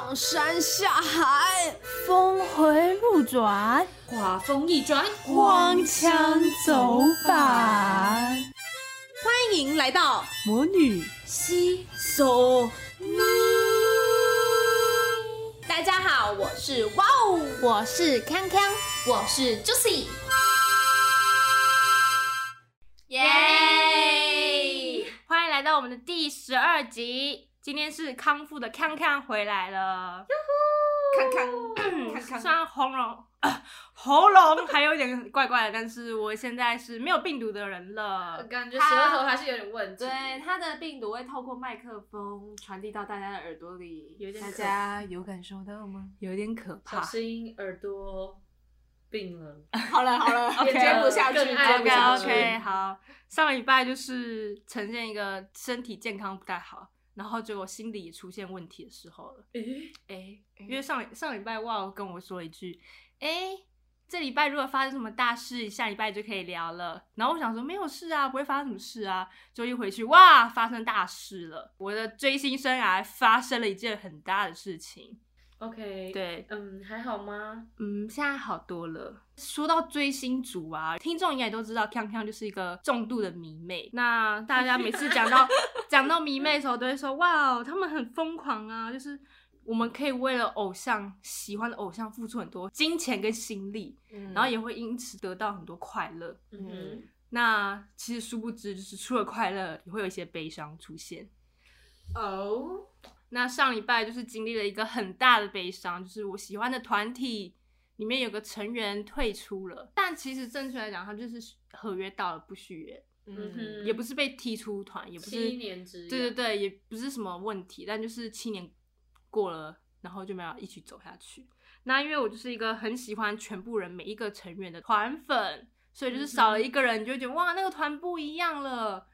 上山下海，峰回路转，画风一转，光枪走板。欢迎来到魔女西索咪。大家好，我是哇哦，我是康康，我是 Juicy。耶！欢迎来到我们的第十二集。今天是康复的康康回来了，康康康康，虽然喉咙、呃、喉咙还有点怪怪的，但是我现在是没有病毒的人了。感觉舌头还是有点问题。对，他的病毒会透过麦克风传递到大家的耳朵里，有点大家有感受到吗？有点可怕。小心耳朵病了。好了好了，也接不下去，接不 OK 下去。OK，好，上礼拜就是呈现一个身体健康不太好，然后结果心理也出现问题的时候了。诶，诶、因为上上礼拜哇跟我说一句，哎、这礼拜如果发生什么大事，下礼拜就可以聊了。然后我想说没有事啊，不会发生什么事啊。就一回去，哇，发生大事了！我的追星生涯发生了一件很大的事情。OK，，对，嗯，还好吗？嗯，现在好多了。说到追星族啊，听众应该也都知道，康康就是一个重度的迷妹。那大家每次讲到 讲到迷妹的时候，都会说哇，他们很疯狂啊，就是我们可以为了偶像喜欢的偶像付出很多金钱跟心力，嗯然后也会因此得到很多快乐。嗯，那其实殊不知，就是除了快乐，也会有一些悲伤出现。哦，那上礼拜就是经历了一个很大的悲伤，就是我喜欢的团体里面有个成员退出了，但其实正确来讲，他就是合约到了不续约，嗯也不是被踢出团，也不是七年之对对对，也不是什么问题，但就是七年过了，然后就没有一起走下去。那因为我就是一个很喜欢全部人每一个成员的团粉，所以就是少了一个人，你就会觉得哇，那个团不一样了。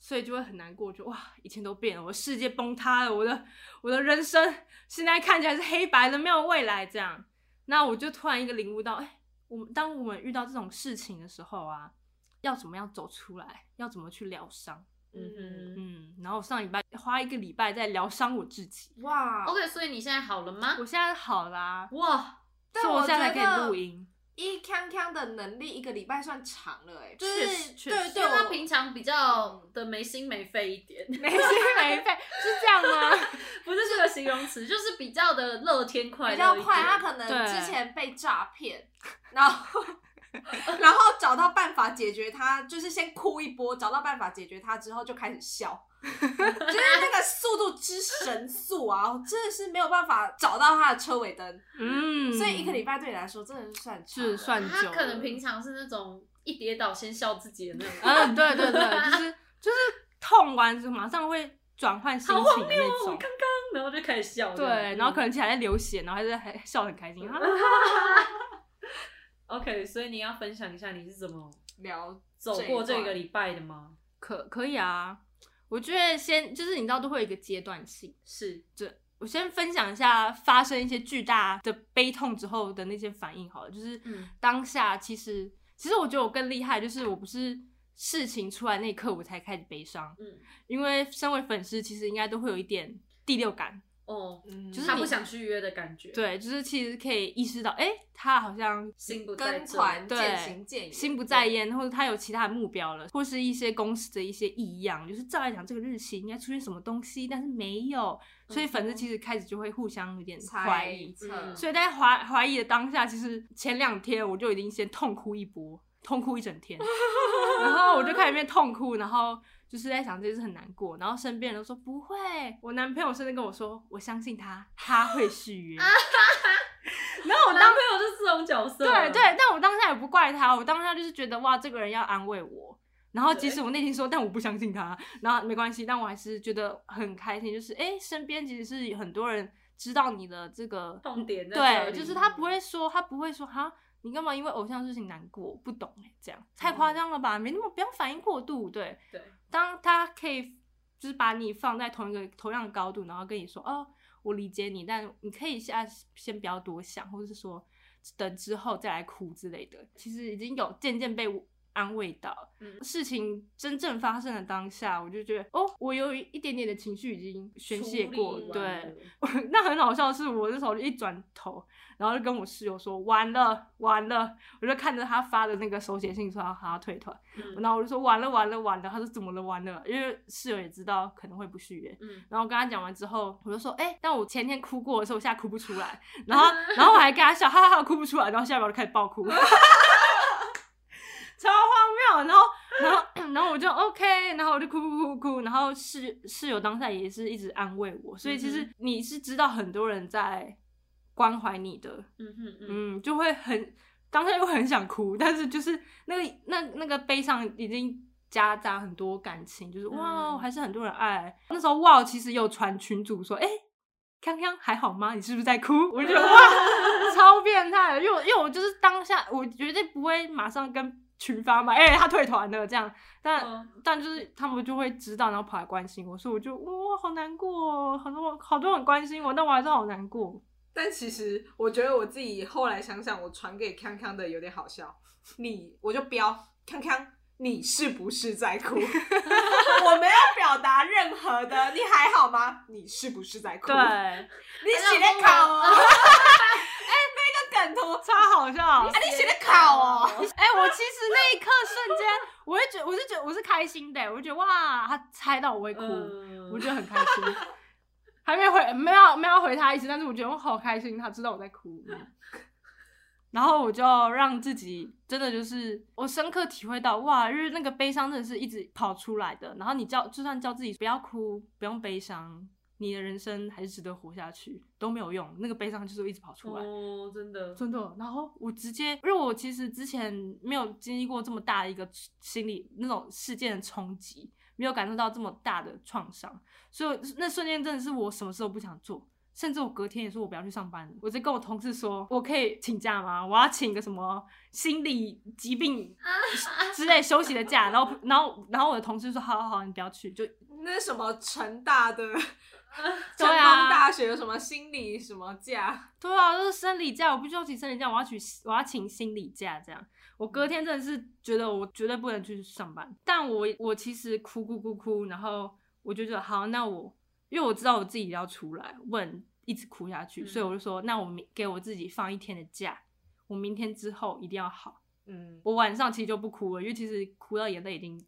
所以就会很难过，就哇，一切都变了，我的世界崩塌了，我的我的人生现在看起来是黑白的，没有未来这样。那我就突然一个领悟到，哎、我们当我们遇到这种事情的时候啊，要怎么样走出来，要怎么去疗伤。嗯哼。嗯，然后上礼拜花一个礼拜在疗伤我自己，哇 OK，所以你现在好了吗我？现在好啦，哇，但所以我我现在可以录音。一康康的能力一个礼拜算长了哎，就是实确实。对对，因为他平常比较的没心没肺一点，没心没肺是这样吗？不是这个形容词，就是比较的乐天快乐比较快，他可能之前被诈骗，然后 然后找到办法解决他，就是先哭一波，找到办法解决他之后就开始笑，就是那个速度之神速啊，真的是没有办法找到他的车尾灯，嗯，所以一个礼拜对你来说真的是算是算久。他可能平常是那种一跌倒先笑自己的那种。嗯，对对对，就是就是痛完之后马上会转换心情的那种。刚刚，然后就开始笑。对，然后可能起来在流血，然后还是还笑得很开心。啊 OK，所以你要分享一下你是怎么聊走过这个礼拜的吗？可可以啊，我觉得先就是你知道都会有一个阶段性，是，这我先分享一下发生一些巨大的悲痛之后的那些反应好了，就是嗯。当下其实其实我觉得我更厉害，就是我不是事情出来那一刻我才开始悲伤，嗯，因为身为粉丝其实应该都会有一点第六感，哦，嗯就是你他不想续约的感觉，，对，就是其实可以意识到，哎、他好像心不在这跟团对渐行渐远，心不在焉，或者他有其他的目标了，或是一些公司的一些异样，就是照来讲这个日期应该出现什么东西，但是没有，所以粉丝其实开始就会互相有点怀猜疑。测，嗯所以在怀怀疑的当下，其实前两天我就已经先痛哭一波，痛哭一整天，然后我就开始变痛哭，然后就是在想这件事很难过，然后身边人都说不会，我男朋友甚至跟我说，我相信他，他会续约。然后我当男朋友就是这种角色，对对，，但我当下也不怪他，我当下就是觉得哇，这个人要安慰我。然后即使我内心说，但我不相信他，然后没关系，但我还是觉得很开心，就是哎，身边其实是很多人知道你的这个痛点在这对，就是他不会说，他不会说哈，你干嘛因为偶像事情难过？不懂哎、这样太夸张了吧？没那么不要反应过度。对，对，当他可以就是把你放在同一个同样的高度，然后跟你说哦，我理解你，但你可以先先不要多想，或者是说等之后再来哭之类的。其实已经有渐渐被安慰到。嗯。事情真正发生的当下，我就觉得哦，我有一点点的情绪已经宣泄过对，那很好笑的是，我那时候一转头，然后就跟我室友说完了完了，我就看着他发的那个手写信说他他要退团，嗯。然后我就说完了完了完了，他说怎么了完了，因为室友也知道可能会不续约，嗯，然后我跟他讲完之后，我就说，哎、但我前天哭过的时候，我现在哭不出来。然后，然后我还跟他笑，哈哈哈，哭不出来。然后下一秒就开始爆哭，超荒谬。然后，然后，然后我就 OK，然后我就哭哭哭哭。然后室室友当下也是一直安慰我，所以其实嗯你是知道很多人在关怀你的，嗯哼嗯，嗯，就会很当下又很想哭，但是就是那个那那个悲伤已经夹杂很多感情，就是哇，嗯还是很多人爱。那时候哇，其实有传群主说，哎、康康还好吗？你是不是在哭？我就觉得哇，超变态的，因为因为我就是当下，我绝对不会马上跟群发嘛，哎、他退团了这样，但、嗯但就是他们就会知道，然后跑来关心我，所以我就哇，好难过哦，很多好多人很关心我，但我还是好难过。但其实我觉得我自己后来想想，我传给康康的有点好笑。你我就标康康，你是不是在哭？我没有表达任何的，你还好吗？你是不是在哭？对，你写的考哦。超好笑。啊，你写的考哦。哎、我其实那一刻瞬间，我会觉得，我是觉得我是开心的，我就觉得哇，他猜到我会哭，嗯我觉得很开心。还没回，没有没有回他意思，但是我觉得我好开心，他知道我在哭。然后我就让自己真的就是我深刻体会到哇，就是那个悲伤真的是一直跑出来的。然后你叫就算叫自己不要哭，不用悲伤，你的人生还是值得活下去，都没有用，那个悲伤就是一直跑出来。哦，真的，真的，然后我直接，因为我其实之前没有经历过这么大的一个心理那种事件的冲击，没有感受到这么大的创伤，所以那瞬间真的是我什么事都不想做，甚至我隔天也说我不要去上班了，我在跟我同事说，我可以请假吗？我要请个什么心理疾病 之类休息的假，然后然后然后我的同事说，好好好，你不要去，就那什么成大的 成功大学有什么心理什么假？对啊，就是生理假，我不需要请生理假，我要取我要请心理假，这样。我隔天真的是觉得我绝对不能去上班，但我我其实哭哭哭哭，然后我就觉得好，那我因为我知道我自己要出来，问一直哭下去，嗯所以我就说，那我明给我自己放一天的假，我明天之后一定要好。嗯，我晚上其实就不哭了，因为其实哭到眼泪已经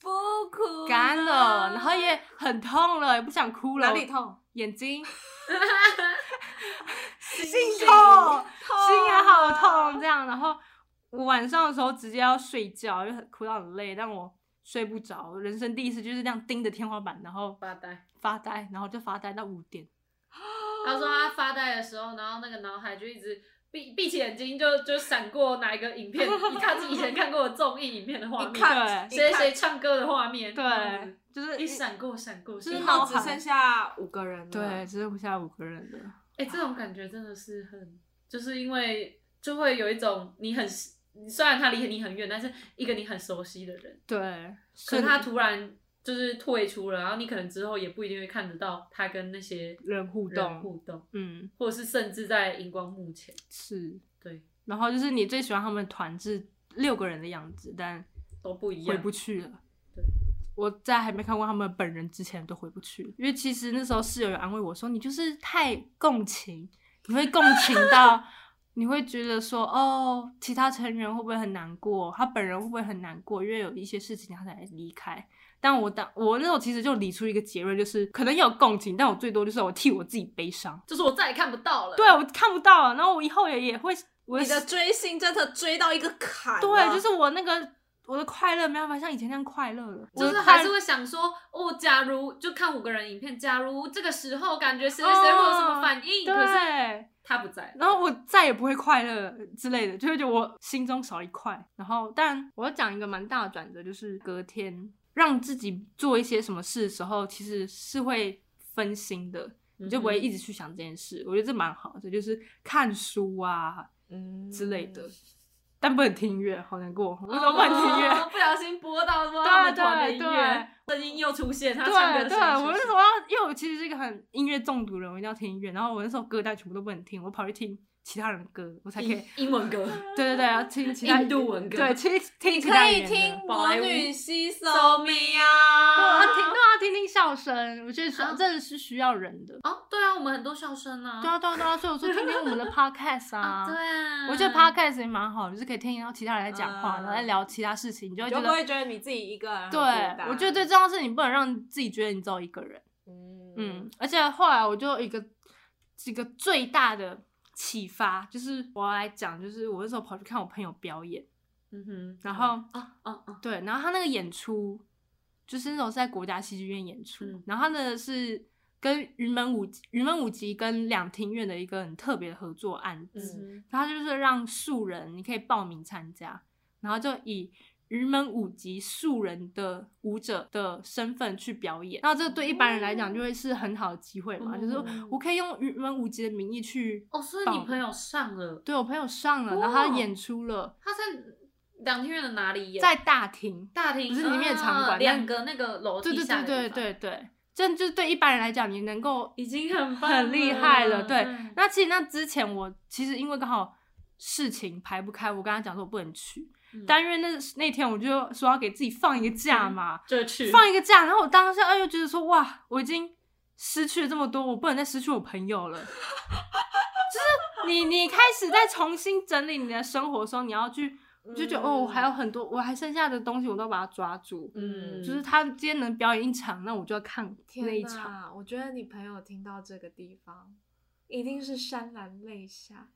不哭干了，然后也很痛了，也不想哭了。哪里痛？眼睛。心心痛心也好啊痛，这样。然后我晚上的时候直接要睡觉，就很哭到很累，但我睡不着。人生第一次就是这样盯着天花板，然后发呆。发呆，然后就发呆到五点。他说他发呆的时候，然后那个脑海就一直闭闭起眼睛就，就闪过哪一个影片，他自己以前看过的综艺影片的画面，谁谁唱歌的画面，对子，就是一闪过闪过，就是只剩下五个人了。对，只剩下五个人了。哎、这种感觉真的是很，就是因为就会有一种你很，虽然他离你很远，但是一个你很熟悉的人，对，可是他突然就是退出了，然后你可能之后也不一定会看得到他跟那些人互人动，互动，嗯，或者是甚至在荧光幕前，是。对，然后就是你最喜欢他们团是六个人的样子，但都不一样，回不去了。对，我在还没看过他们本人之前都回不去了，因为其实那时候室友有安慰我说，你就是太共情，你会共情到，你会觉得说，哦，其他成员会不会很难过，他本人会不会很难过，因为有一些事情他才离开。但我当我那时候其实就理出一个结论，就是可能有共情，但我最多就是我替我自己悲伤。就是我再也看不到了，对，我看不到了，然后我以后也也会，我你的追星真的追到一个坎。对，就是我那个我的快乐没办法像以前那样快乐了，就是还是会想说，哦，假如就看五个人影片，假如这个时候感觉谁谁谁会有什么反应，可是对，他不在，然后我再也不会快乐之类的，就会觉得我心中少一块。然后，但我要讲一个蛮大的转折，就是隔天让自己做一些什么事的时候，其实是会分心的，你就不会一直去想这件事。我觉得这蛮好的，就是看书啊嗯之类的，但不能听音乐，好难过。为什么不能听音乐？哦 不小心播到说对他们团的音对乐，声音又出现，他唱歌对对，的声音出现我那时候要，因为我其实是一个很音乐中毒的人，我一定要听音乐。然后我那时候歌单全部都不能听，我跑去听其他人的歌，我才可以英。文歌，对对对，要听其他印度文歌。对，听听你可以其他语言的。听魔女西索米对啊，啊，听对啊，听听笑声，我觉得真的是需要人的。哦，对啊，我们很多笑声啊，对啊，对啊，对啊，所以我说听听我们的 podcast 啊。啊，对啊，我觉得 podcast 也蛮好，就是可以听到其他人在讲话，嗯然后在聊其他事情，你就就觉得，不会觉得你自己一个人很孤对单，我觉得最重要的是你不能让自己觉得你只有一个人。嗯。嗯，而且后来我就有一个一个最大的启发，就是我要来讲，就是我那时候跑去看我朋友表演，嗯哼，然后啊啊啊，对，然后他那个演出就是那种是在国家戏剧院演出，嗯然后他的是跟云门舞云门舞集跟两厅院的一个很特别的合作案子，嗯然后就是让素人你可以报名参加，然后就以云门舞集素人的舞者的身份去表演，那这对一般人来讲就会是很好的机会嘛，就是嗯我可以用云门舞集的名义去哦，所以你朋友上了，对我朋友上了，然后他演出了。他在两厅院的哪里演？在大厅，大厅，不是里面的场馆啊两个那个楼对对梯下对的地方，对对对，这就是对一般人来讲，你能够已经很棒很厉害了。对嗯，那其实那之前我其实因为刚好事情排不开，我跟他讲说我不能去，嗯但因为那那天我就说要给自己放一个假嘛，就去放一个假，然后我当下又觉得说哇，我已经失去了这么多，我不能再失去我朋友了。就是你你开始在重新整理你的生活的时候，你要去。我就觉得、哦，我还有很多，我还剩下的东西，我都把它抓住。嗯，就是他今天能表演一场，那我就要看那一场。我觉得你朋友听到这个地方，一定是潸然泪下。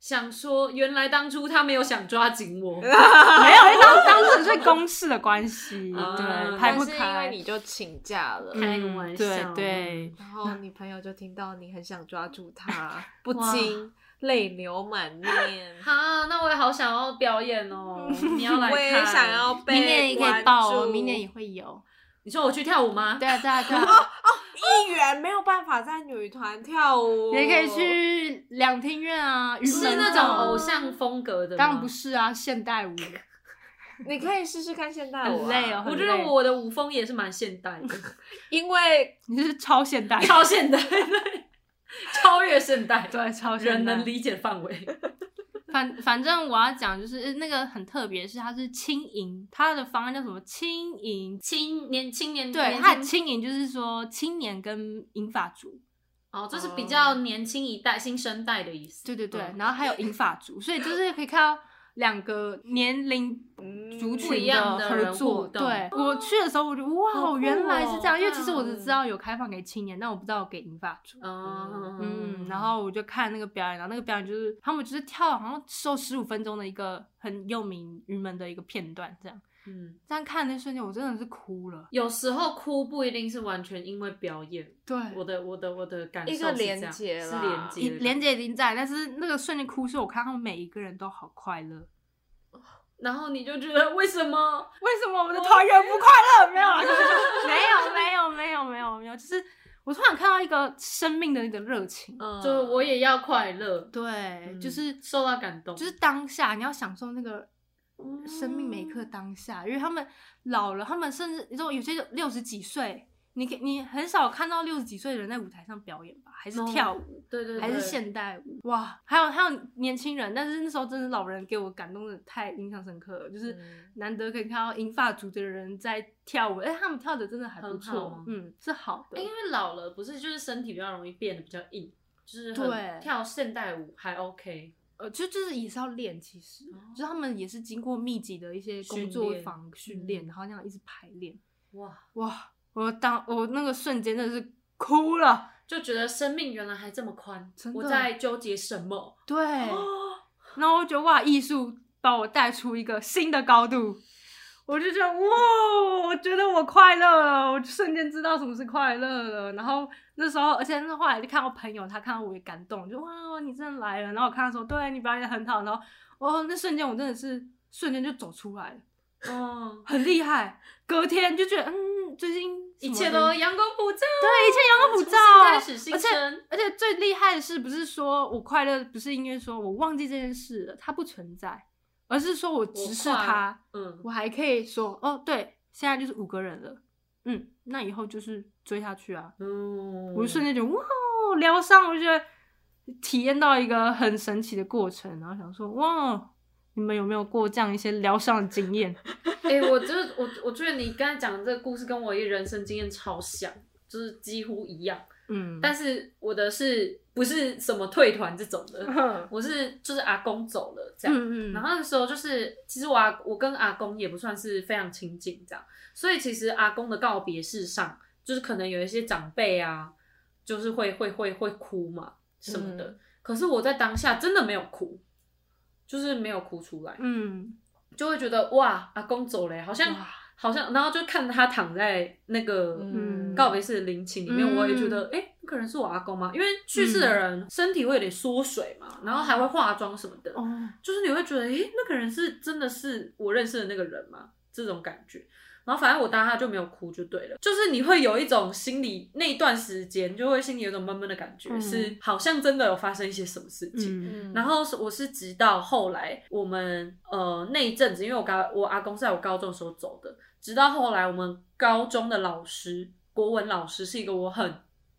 想说，原来当初他没有想抓紧我，没有，因为当当时是公事的关系，啊对，拍不但是因为。你就请假了，开个玩笑嗯对对，然后你朋友就听到你很想抓住他，不禁泪流满面。哈，那我也好想要表演哦，你要来看？我也想要被明年也可以报哦，明年也会有。你说我去跳舞吗？对啊，对啊，对啊，哦艺员没有办法在女团跳舞，也可以。去两厅院啊，云是那种偶像风格的吗？当然不是啊，现代舞 你可以试试看现代舞、啊，很累哦我觉得我的舞风也是蛮现代的，因为你是超现代，超现代，对，超越现代，对超现代人能理解范围。反反正我要讲就是呃那个很特别，是它是轻盈，它的方案叫什么？轻盈？青年青年对，它的轻轻盈就是说青年跟银发族，哦，这是比较年轻一代、新生代的意思。对对对，嗯然后还有银发族，所以就是可以看到两个年龄族不群的合作。对我去的时候，我就哇，原来是这样，哦因为其实我只知道有开放给青年，但我不知道给银发族。嗯嗯，然后我就看那个表演，然后那个表演就是他们就是跳好像收十五分钟的一个很有名云门的一个片段，这样。嗯，但看那瞬间，我真的是哭了。有时候哭不一定是完全因为表演，对，我的我的我的感受一个是这样连接是连接，连接已经在，但是那个瞬间哭是我看他们每一个人都好快乐。然后你就觉得为什么？为什么我们的团员不快乐？没有啊，没有，没有，没有，没有，没有，就是我突然看到一个生命的那个热情。嗯，就我也要快乐，对，嗯就是受到感动，就是当下你要享受那个生命每一刻当下，因为他们老了，他们甚至你说有些六十几岁，你可你很少看到六十几岁的人在舞台上表演吧，还是哦跳舞。对对对，还是现代舞。哇，还有还有年轻人，但是那时候真的老人给我感动的太印象深刻了，就是嗯。难得可以看到银发族的人在跳舞，哎、他们跳的真的还不错，嗯，是好的，欸因为老了不是就是身体比较容易变得比较硬，就是对。很跳现代舞还 OK，呃，就就是也是要练，其实、哦就是他们也是经过密集的一些工作坊训练，嗯然后那样一直排练，哇，哇，我当我那个瞬间真的是哭了，就觉得生命原来还这么宽我在纠结什么？对，然后我觉得哇，艺术把我带出一个新的高度，我就觉得哇，我觉得我快乐了，我就瞬间知道什么是快乐了。然后那时候，而且那后来就看到朋友，他看到我也感动，就哇，你真的来了。然后我看他说，对你表演的很好，然后哦，那瞬间我真的是瞬间就走出来了，嗯，很厉害。隔天就觉得，嗯，最近一切都阳光普照，对，一切阳光普照，开始新而且而且最厉害的是，不是说我快乐，不是因为说我忘记这件事了，它不存在，而是说我直视他，嗯，我还可以说，哦，对，现在就是五个人了，嗯，那以后就是追下去啊，嗯，我就瞬间就哇，疗伤，我就觉得体验到一个很神奇的过程，然后想说哇，你们有没有过这样一些疗伤的经验？哎、我就是我，我觉得你刚才讲的这个故事跟我一人生经验超像，就是几乎一样。嗯，但是我的是不是什么退团这种的？嗯我是就是阿公走了这样。嗯然后那个时候就是，其实我阿我跟阿公也不算是非常亲近这样，所以其实阿公的告别式上，就是可能有一些长辈啊，就是会会会会哭嘛什么的。嗯可是我在当下真的没有哭，就是没有哭出来，嗯，就会觉得哇，阿公走了，好像哇好像，然后就看他躺在那个嗯。告别式的陵寝里面，嗯我也觉得，哎、那个人是我阿公吗？因为去世的人身体会有点缩水嘛，然后还会化妆什么的，哦，就是你会觉得，诶，那个人是真的是我认识的那个人吗？这种感觉。然后反正我当下就没有哭就对了，就是你会有一种心里那一段时间就会心里有一种闷闷的感觉，嗯。是好像真的有发生一些什么事情。嗯。然后是我是直到后来我们呃那一阵子，因为我高我阿公是在我高中的时候走的，直到后来我们高中的老师国文老师是一个我很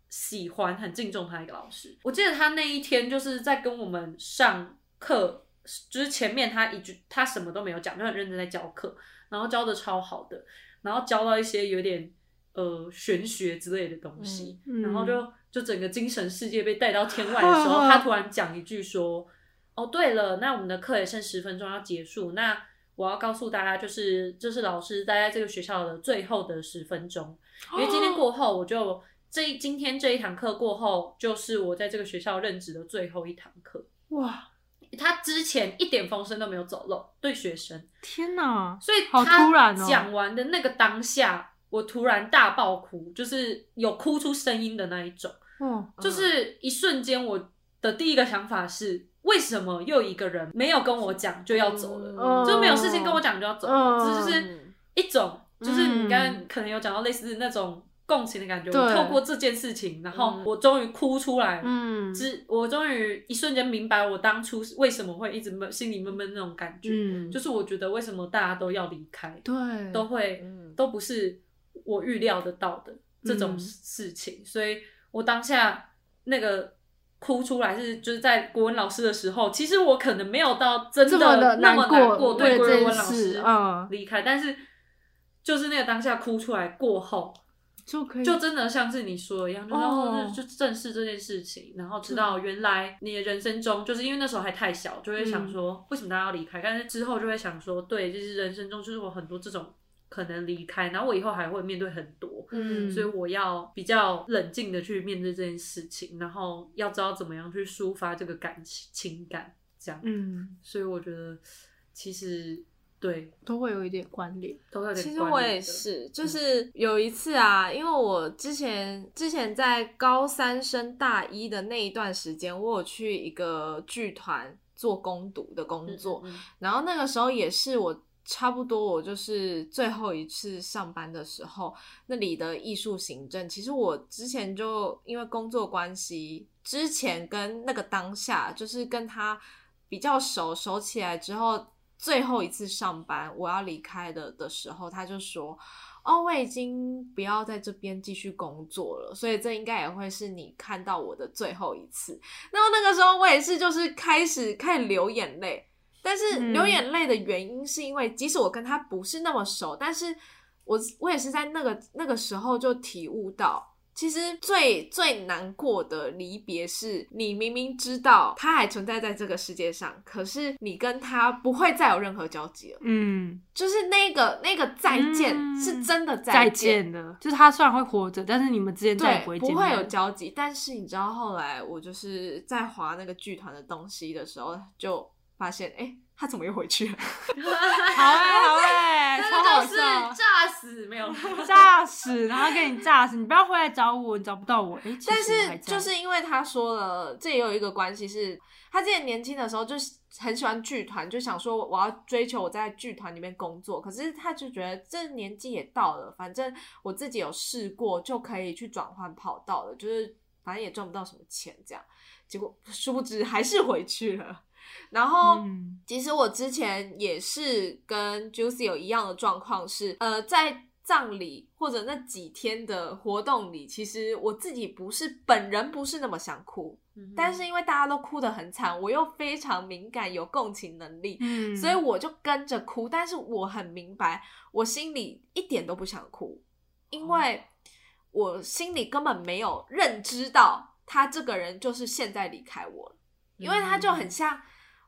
喜欢很敬重他的一个老师。我记得他那一天就是在跟我们上课，就是前面他一句他什么都没有讲，就很认真在教课，然后教的超好的，然后教到一些有点呃玄学之类的东西，嗯然后就就整个精神世界被带到天外的时候，他突然讲一句说：“哦，对了，那我们的课也剩十分钟要结束，那我要告诉大家，就是这是老师待在这个学校的最后的十分钟，因为今天过后我就。”这一今天这一堂课过后，就是我在这个学校任职的最后一堂课。哇，他之前一点风声都没有走漏，对学生，天哪，所以好他突然哦讲完的那个当下，我突然大爆哭，就是有哭出声音的那一种，嗯，就是一瞬间我的第一个想法是，为什么又一个人没有跟我讲就要走了，嗯。就没有事情跟我讲就要走了，嗯。这就是一种，就是你刚嗯。刚可能有讲到类似那种共情的感觉，我透过这件事情，然后嗯。我终于哭出来，嗯。只我终于一瞬间明白我当初为什么会一直闷心里闷闷那种感觉，嗯，就是我觉得为什么大家都要离开，对，都会嗯。都不是我预料得到的这种嗯。事情，所以我当下那个哭出来是就是在国文老师的时候，其实我可能没有到真的那么难过对国文老师啊离开，但是就是那个当下哭出来过后，就可以。就真的像是你说的一样，就然哦。后就就正视这件事情，然后知道原来你的人生中，就是因为那时候还太小，就会想嗯。说为什么大家要离开，但是之后就会想说，对，就是人生中就是我很多这种可能离开，然后我以后还会面对很多，嗯。所以我要比较冷静的去面对这件事情，然后要知道怎么样去抒发这个感情情感，这样，嗯，所以我觉得其实对。都会有一点关联。都有点其实我也是，就是有一次啊，因为我之前之前在高三升大一的那一段时间，我有去一个剧团做攻读的工作，嗯嗯嗯。然后那个时候也是我差不多我就是最后一次上班的时候，那里的艺术行政，其实我之前就因为工作关系，之前跟那个当下就是跟他比较熟，熟起来之后，最后一次上班我要离开的的时候，他就说。哦，我已经不要在这边继续工作了，所以这应该也会是你看到我的最后一次。然后那个时候我也是，就是开始开始流眼泪，但是嗯。流眼泪的原因是因为，即使我跟他不是那么熟，但是我我也是在那个那个时候就体悟到，其实最最难过的离别是，你明明知道他还存在在这个世界上，可是你跟他不会再有任何交集了，嗯，就是那个那个再见、嗯。是真的再见。见的，就是他虽然会活着，但是你们之间再不会，不会有交集。但是你知道，后来我就是在划那个剧团的东西的时候，就发现，哎、他怎么又回去了？好哎、好哎、超好笑，炸死没有。炸死，然后给你炸死，你不要回来找我，你找不到我。哎、但是就是因为他说了，这也有一个关系是，他之前年轻的时候就是很喜欢剧团，就想说我要追求我在剧团里面工作。可是他就觉得这年纪也到了，反正我自己有试过，就可以去转换跑道了，就是反正也赚不到什么钱这样。结果殊不知还是回去了。然后，嗯。其实我之前也是跟 Juicy 有一样的状况是，呃，在葬礼或者那几天的活动里，其实我自己不是本人不是那么想哭，嗯但是因为大家都哭得很惨，我又非常敏感，有共情能力，嗯。所以我就跟着哭。但是我很明白，我心里一点都不想哭，因为我心里根本没有认知到他这个人就是现在离开我了，因为他就很像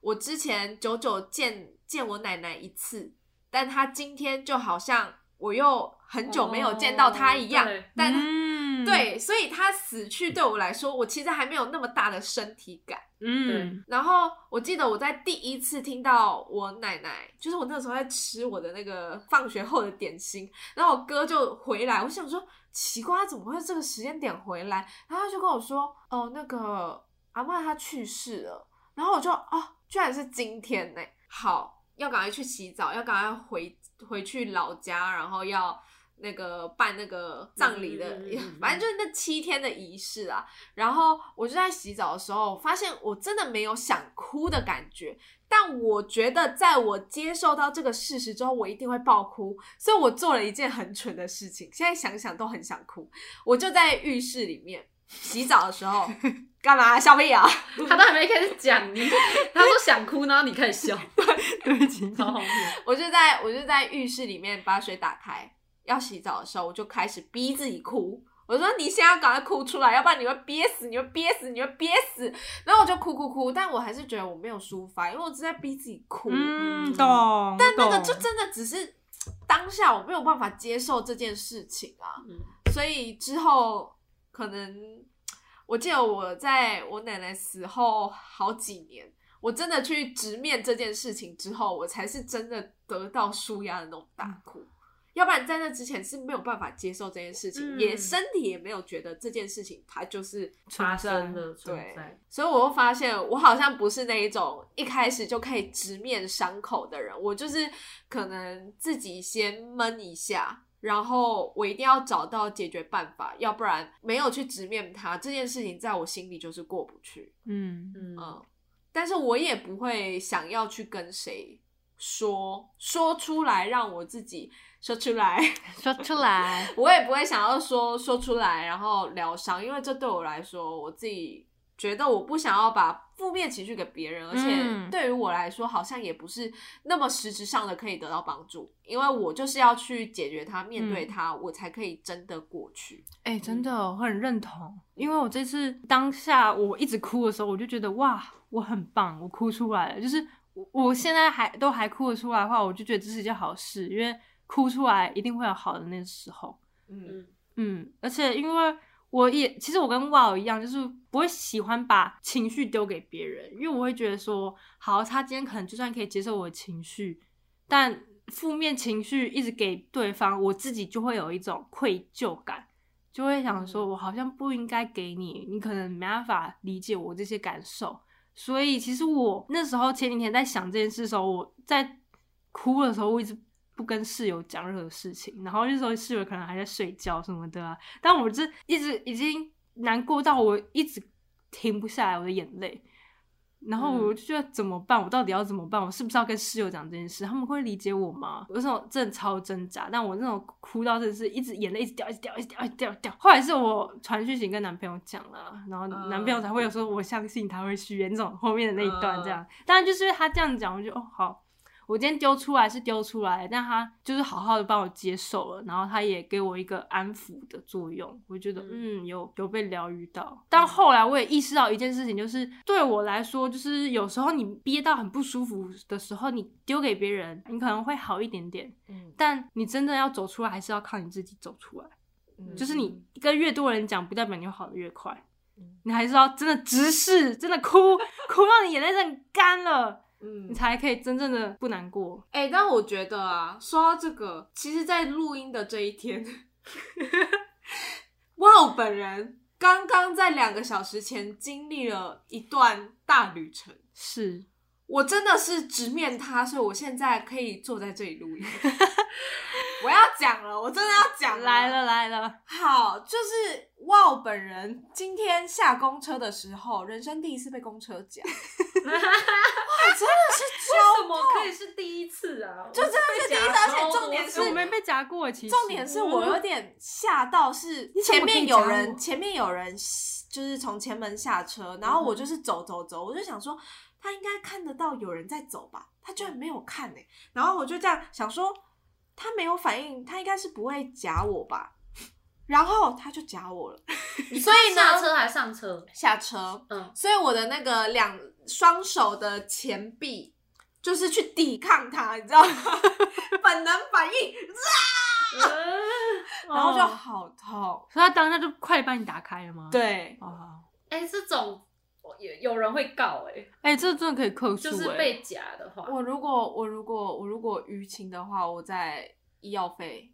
我之前久久见见我奶奶一次，但她今天就好像我又很久没有见到她一样，哦对但。嗯，对，所以她死去对我来说，我其实还没有那么大的身体感。嗯，然后我记得我在第一次听到我奶奶，就是我那时候在吃我的那个放学后的点心，然后我哥就回来，我想说奇怪，他怎么会这个时间点回来？然后他就跟我说，哦，那个阿嬷她去世了。然后我就哦，居然是今天呢，好，要赶快去洗澡，要赶快回回去老家，然后要。那个办那个葬礼的，反正就是那七天的仪式啊。然后我就在洗澡的时候，发现我真的没有想哭的感觉，但我觉得在我接受到这个事实之后，我一定会爆哭，所以我做了一件很蠢的事情，现在想想都很想哭。我就在浴室里面洗澡的时候，干嘛笑屁啊？他都还没开始讲，你 他说想哭，然后你开始笑，对不起，超荒谬。我就在我就在浴室里面把水打开，要洗澡的时候，我就开始逼自己哭。我说你现在赶快哭出来，要不然你会憋死，你会憋死，你会憋死。然后我就哭哭哭，但我还是觉得我没有抒发，因为我只在逼自己哭。嗯，懂。但那个就真的只是当下我没有办法接受这件事情啊，嗯所以之后可能我记得我在我奶奶死后好几年，我真的去直面这件事情之后，我才是真的得到舒压的那种大哭。要不然在那之前是没有办法接受这件事情，嗯也身体也没有觉得这件事情它就是发生了存对在，，所以我会发现，我好像不是那一种一开始就可以直面伤口的人，我就是可能自己先闷一下，然后我一定要找到解决办法，要不然没有去直面它这件事情，在我心里就是过不去。嗯嗯嗯，但是我也不会想要去跟谁说说出来，让我自己说出来。说出来，我也不会想要说说出来，然后疗伤，因为这对我来说，我自己觉得我不想要把负面情绪给别人，而且嗯对于我来说，好像也不是那么实质上的可以得到帮助，因为我就是要去解决它，面对它，我才可以真的过去。哎、真的我很认同，因为我这次当下我一直哭的时候，我就觉得哇，我很棒，我哭出来了。就是我我现在还都还哭得出来的话，我就觉得这是一件好事，因为哭出来一定会有好的那时候。嗯嗯嗯，而且因为我也其实我跟 Wow 一样，就是不会喜欢把情绪丢给别人，因为我会觉得说，好，他今天可能就算可以接受我的情绪，但负面情绪一直给对方，我自己就会有一种愧疚感，就会想说，我好像不应该给你，你可能没办法理解我这些感受。所以其实我那时候前几天在想这件事的时候，我在哭的时候，我一直不跟室友讲任何事情，然后那时候室友可能还在睡觉什么的啊，但我这一直已经难过到我一直停不下来我的眼泪，然后我就觉得怎么办？我到底要怎么办？我是不是要跟室友讲这件事？他们会理解我吗？我那种真的超挣扎，但我那种哭到真的是一直眼泪一直掉，一直掉，一直掉，一直掉，掉。后来是我传讯息跟男朋友讲了，然后男朋友才会有说我相信他会续约这种后面的那一段这样。当然就是他这样讲，我就哦好。我今天丢出来是丢出来，但他就是好好的帮我接受了，然后他也给我一个安抚的作用，我觉得嗯有有被疗愈到。但后来我也意识到一件事情，就是对我来说，就是有时候你憋到很不舒服的时候，你丢给别人，你可能会好一点点，嗯但你真的要走出来，还是要靠你自己走出来。嗯就是你跟越多人讲，不代表你会好的越快嗯，你还是要真的直视，真的哭，哭到你眼泪真的干了。嗯。你才可以真正的不难过。哎、但我觉得啊，说到这个，其实，在录音的这一天，哇哦，本人刚刚在两个小时前经历了一段大旅程，是，我真的是直面他，所以我现在可以坐在这里录音。我要讲了，我真的要讲来。了来了，好，就是哇哦，本人今天下公车的时候，人生第一次被公车夹，哇，真的是 为什么可以是第一次啊，就真的是第一次而且重点是我没被夹过，其实重点是我有点吓到，是怎么前面可以夹有人，我前面有人就是从前门下车，然后我就是走走走，我就想说他应该看得到有人在走吧，他居然没有看呢、然后我就这样想说他没有反应，他应该是不会夹我吧，然后他就夹我了，所以呢下车还上车，下车，嗯，所以我的那个两双手的前臂就是去抵抗他，你知道吗？本能反应，然后就哦好痛。所以他当下就快点帮你打开了吗？，对，哦，哎，这种有有人会告哎，哎，这真的可以克诉，哎就是被夹的话，我如果我如果我如果淤青的话，我在医药费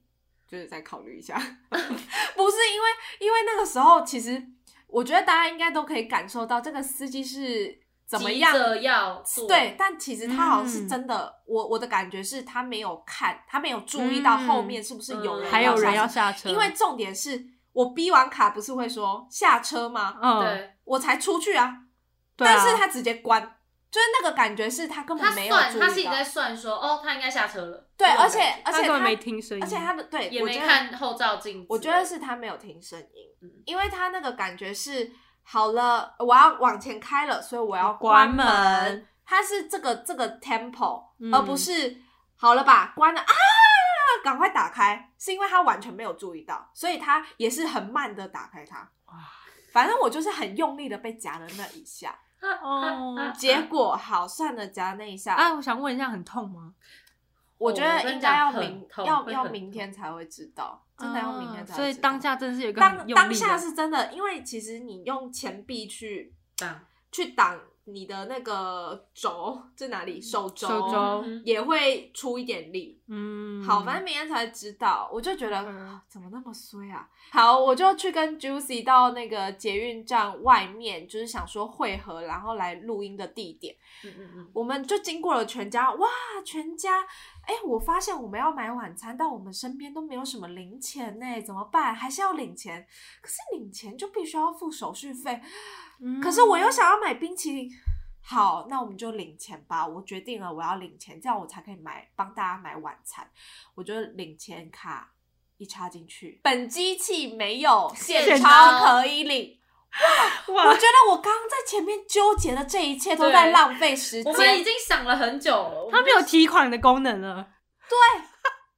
就是再考虑一下。不是因为因为那个时候，其实我觉得大家应该都可以感受到这个司机是怎么样要，对，但其实他好像是嗯真的，我我的感觉是他没有看，他没有注意到后面是不是有人嗯还有人要下下车，因为重点是我逼完卡不是会说下车吗？嗯，对，我才出去啊，对啊。但是他直接关，就是那个感觉是他根他本没有算注意到他自己在，算说，哦，他应该下车了，对，这种而且感觉而且他他根本没听声音，而且他的对也没我觉得看后照镜子，我觉得是他没有听声音，嗯。因为他那个感觉是好了，我要往前开了，所以我要关门。门。它是这个这个 tempo，、嗯而不是好了吧，关了啊，赶快打开，是因为他完全没有注意到，所以他也是很慢的打开它。哇反正我就是很用力的被夹了那一下，哦。结果好算了，夹那一下，啊，我想问一下，很痛吗？我觉得应该要明要要明天才会知道，真的要明天才会知道。啊所以当下真的是有一个当当下是真的，因为其实你用前臂去挡。去挡你的那个肘在哪里，手肘手肘嗯也会出一点力。嗯，好，反正明天才知道，我就觉得、怎么那么衰啊！好，我就去跟 Juicy 到那个捷运站外面，就是想说汇合，然后来录音的地点。嗯嗯嗯，我们就经过了全家，哇，全家！哎，我发现我们要买晚餐，但我们身边都没有什么零钱呢，怎么办？还是要领钱？可是领钱就必须要付手续费，嗯可是我又想要买冰淇淋。好，那我们就领钱吧。我决定了，我要领钱，这样我才可以买帮大家买晚餐。我就领钱卡一插进去，本机器没有 现钞可以领。哇我觉得我刚刚在前面纠结的这一切都在浪费时间我们已间。经想了很久了，他没有提款的功能了，对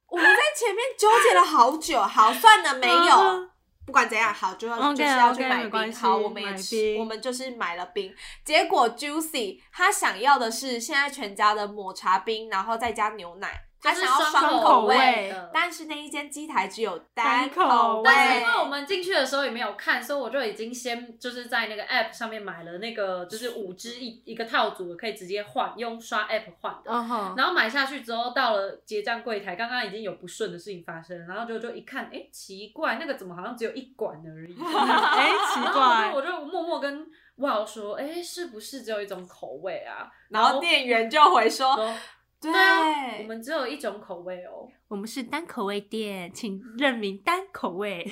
我们在前面纠结了好久。好，算了，没有。嗯不管怎样，好就要就是要去买冰。好，我们也买吃，我们就是买了冰。结果 Juicy 他想要的是现在全家的抹茶冰，然后再加牛奶，他想要双口口味。但是那一间机台只有单单口口但是因味们进去的时候也没有看，所以我就已经先就是在那个 app 上面买了那个就是五支一一个套组，可以直接换，用刷 app 换的。然后买下去之后，到了结账柜台，刚刚已经有不顺的事情发生，然后就就一看，哎，奇怪，那个怎么好像只有一管而已？哎，奇然后怪，我就我就默默跟 Wow 说，哎，是不是只有一种口味啊？然后店员就回说说，：“对对啊，我们只有一种口味哦。我们是单口味店，请认明单口味。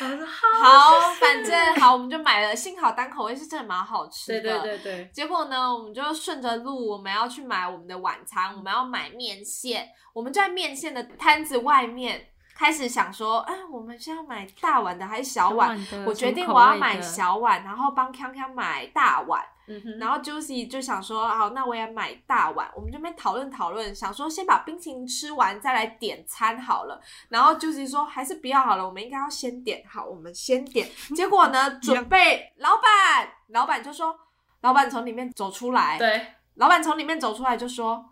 好，反正好，我们就买了。幸好单口味是真的蛮好吃的。对对对，结果呢，我们就顺着路，我们要去买我们的晚餐，我们要买面线，我们就在面线的摊子外面开始想说，哎，我们是要买大碗的还是小碗？我决定我要买小碗，然后帮康康买大碗。嗯，然后 Juicy 就想说，好，那我也买大碗。我们这边讨论讨论，想说先把冰淇淋吃完再来点餐好了。然后 Juicy 说，还是不要好了，我们应该要先点。好，我们先点。结果呢，准备老板，老板就说，老板从里面走出来，对，老板从里面走出来就说，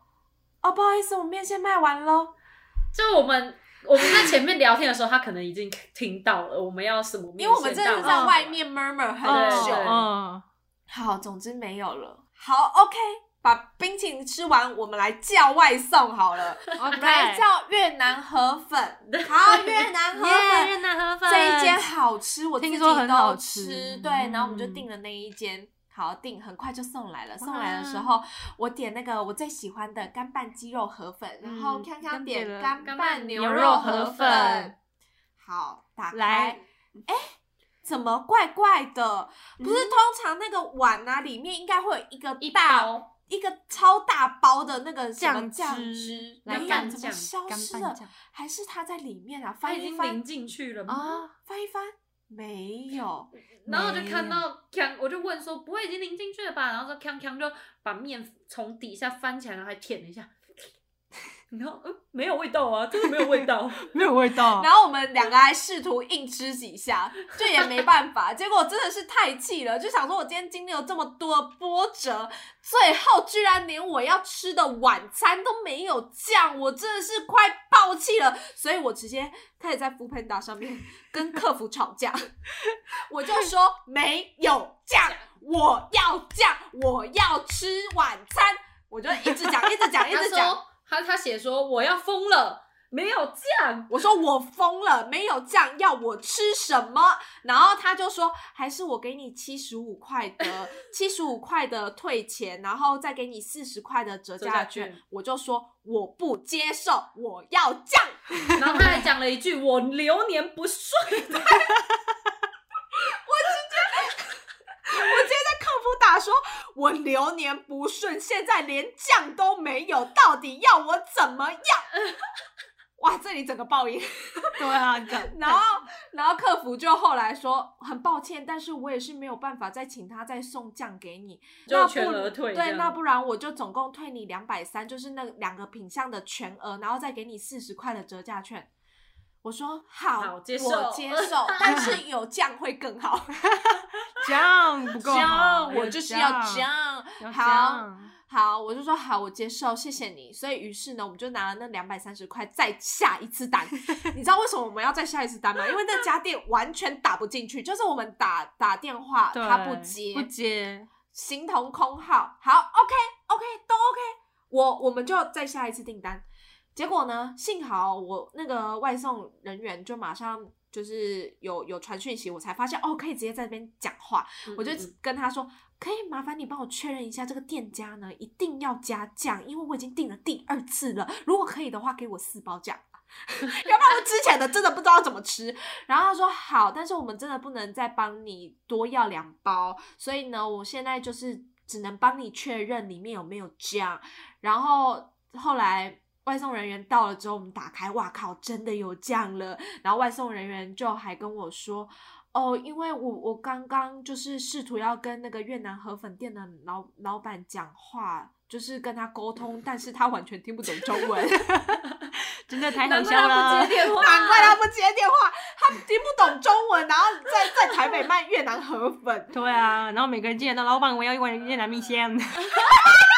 哦，不好意思，我们面线卖完喽。就我们我们在前面聊天的时候，他可能已经听到了我们要什么面线，因为我们真的是在外面 murmur 很久。嗯，好，总之没有了。好，OK，把冰淇淋吃完，我们来叫外送好了。我们来叫越南河粉。好，越南河，粉越南河粉这一间好吃，我听说很好都吃吃。对，然后我们就嗯订了那一间。好订，很快就送来了。送哇来的时候，我点那个我最喜欢的干拌鸡肉河粉，然后嗯康康跟点了干干拌拌牛肉河河粉粉。好，打开来，哎，怎么怪怪的？不是嗯通常那个碗啊，里面应该会有一个一大包一个超大包的那个什么酱酱汁然后干怎么消失了酱？还是它在里面啊？它已经翻一翻淋进去了吗？啊，翻一翻，没有。然后我就看到锵，我就问说不会已经淋进去了吧？然后说锵锵就把面从底下翻起来，然后还舔了一下，然后嗯没有味道啊，真的没有味道。没有味道然后我们两个还试图硬吃几下，就也没办法。结果真的是太气了，就想说我今天经历了这么多波折，最后居然连我要吃的晚餐都没有酱，我真的是快爆气了。所以我直接开始在 f o o Panda 上面 跟客服吵架，我就说 没有酱，我要酱，我要吃晚餐，我就一直讲，一直讲，一直讲。说他他写说我要疯了，没有酱。我说我疯了，没有酱，要我吃什么？然后他就说，还是我给你七十五块的 七十五块的退钱，然后再给你四十块的折折价券。我就说我不接受，我要酱。然后他还讲了一句我流年不顺。我直接在说，我流年不顺，现在连酱都没有，到底要我怎么样？哇，这里整个爆音。对啊，然后，然后客服就后来说很抱歉，但是我也是没有办法再请他再送酱给你，那不就全额退对，那不然我就总共退你两百三，就是那两个品相的全额，然后再给你四十块的折价券。我说好，好接受我接受，但是有酱会更好。酱不够好，我就是要酱，酱。要好，好，我就说好，我接受，谢谢你。所以于是呢，我们就拿了那两百三十块再下一次单。你知道为什么我们要再下一次单吗？因为那家店完全打不进去，就是我们打打电话他不接，不接，形同空号。好，OK OK 都 OK，我我们就再下一次订单。结果呢，幸好我那个外送人员就马上就是有有传讯息，我才发现哦，可以直接在这边讲话。我就跟他说，可以麻烦你帮我确认一下，这个店家呢一定要加酱，因为我已经订了第二次了。如果可以的话，给我四包酱。要不然我之前的真的不知道怎么吃。然后他说好，但是我们真的不能再帮你多要两包，所以呢，我现在就是只能帮你确认里面有没有酱。然后后来外送人员到了之后，我们打开，哇靠，真的有酱了。然后外送人员就还跟我说。哦，因为我我刚刚就是试图要跟那个越南河粉店的老老板讲话，就是跟他沟通，但是他完全听不懂中文。真的太好难怪笑了他不接。电话，难怪他不接电话，他听不懂中文，然后在 在台北卖越南河粉。对啊，然后每个人进来都老板，我要一碗越南米线。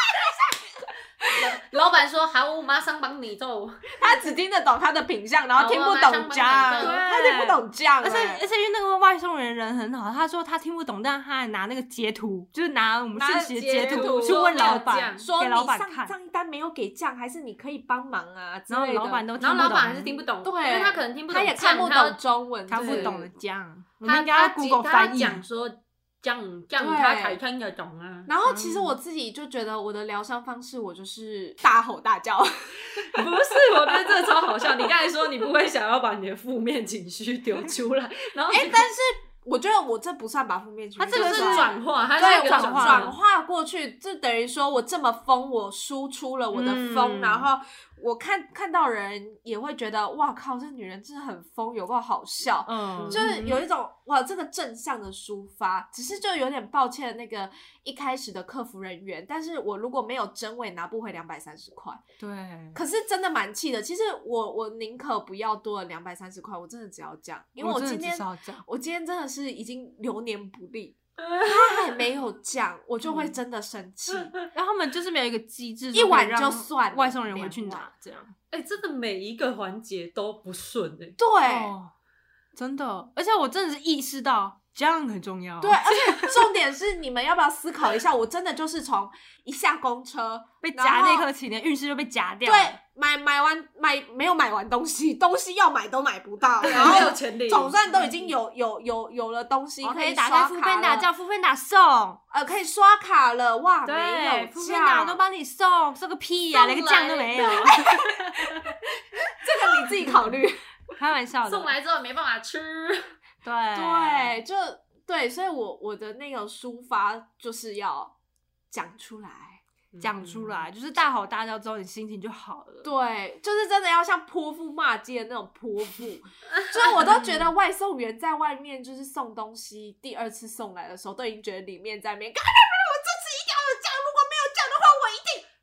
老板说好，我马上帮你做。他只听得懂他的品相，然后听不懂酱，他听不懂酱、而且欸而且因为那个外送人人很好，他说他听不懂，但他还拿那个截图，就是拿我们拿讯息的截截图图去问老板，说你上老板看。上一单没有给酱，还是你可以帮忙啊之类的。然后老板都听然后不懂，老板还是听不懂，对，因为他可能听不懂他也，看不懂中文，对。他不懂的酱，我们他应该要他 Google 他翻译。讲说酱酱对他才听得懂啊。然后其实我自己就觉得我的疗伤方式，我就是大吼大叫。不是，我觉得这超好笑。你刚才说你不会想要把你的负面情绪丢出来，然后哎、但是我觉得我这不算把负面情绪，他这个是转化，他是对转化转转化过去，就等于说我这么疯，我输出了我的疯，嗯然后我看看到人也会觉得，哇靠，这女人真的很疯，有够好笑。嗯，就是有一种哇，这个正向的抒发，只是就有点抱歉那个一开始的客服人员，但是我如果没有真，我也拿不回两百三十块。对，可是真的蛮气的，其实我我宁可不要多了两百三十块，我真的只要这样，因为我今天我今天真的是已经流年不利，他还没有讲，我就嗯。会真的生气。然后他们就是没有一个机制，一碗说可以让就算外送人回去拿这样。哎、真的每一个环节都不顺哎、对、哦，真的，而且我真的是意识到这样很重要。对，而且 重点是你们要不要思考一下？我真的就是从一下公车被夹那刻起，你的运势就被夹掉。对，买买完买没有买完东西，东西要买都买不到，然没有后钱领，总算都已经有有有有了东西我可以以打开副刷卡了片打叫副片打送。呃可以刷卡了，哇，没对，有副片打价都帮你送，送个屁呀、送连个酱都没有。这个你自己考虑。开玩笑的。送来之后没办法吃。对。对，就对，所以我我的那个抒发就是要讲出来，讲出来，就是大吼大叫之后，你心情就好了。对，就是真的要像泼妇骂街的那种泼妇，所以我都觉得外送员在外面就是送东西，第二次送来的时候，都已经觉得里面在面，干嘛我这次一定要有酱，如果没有酱的话，我一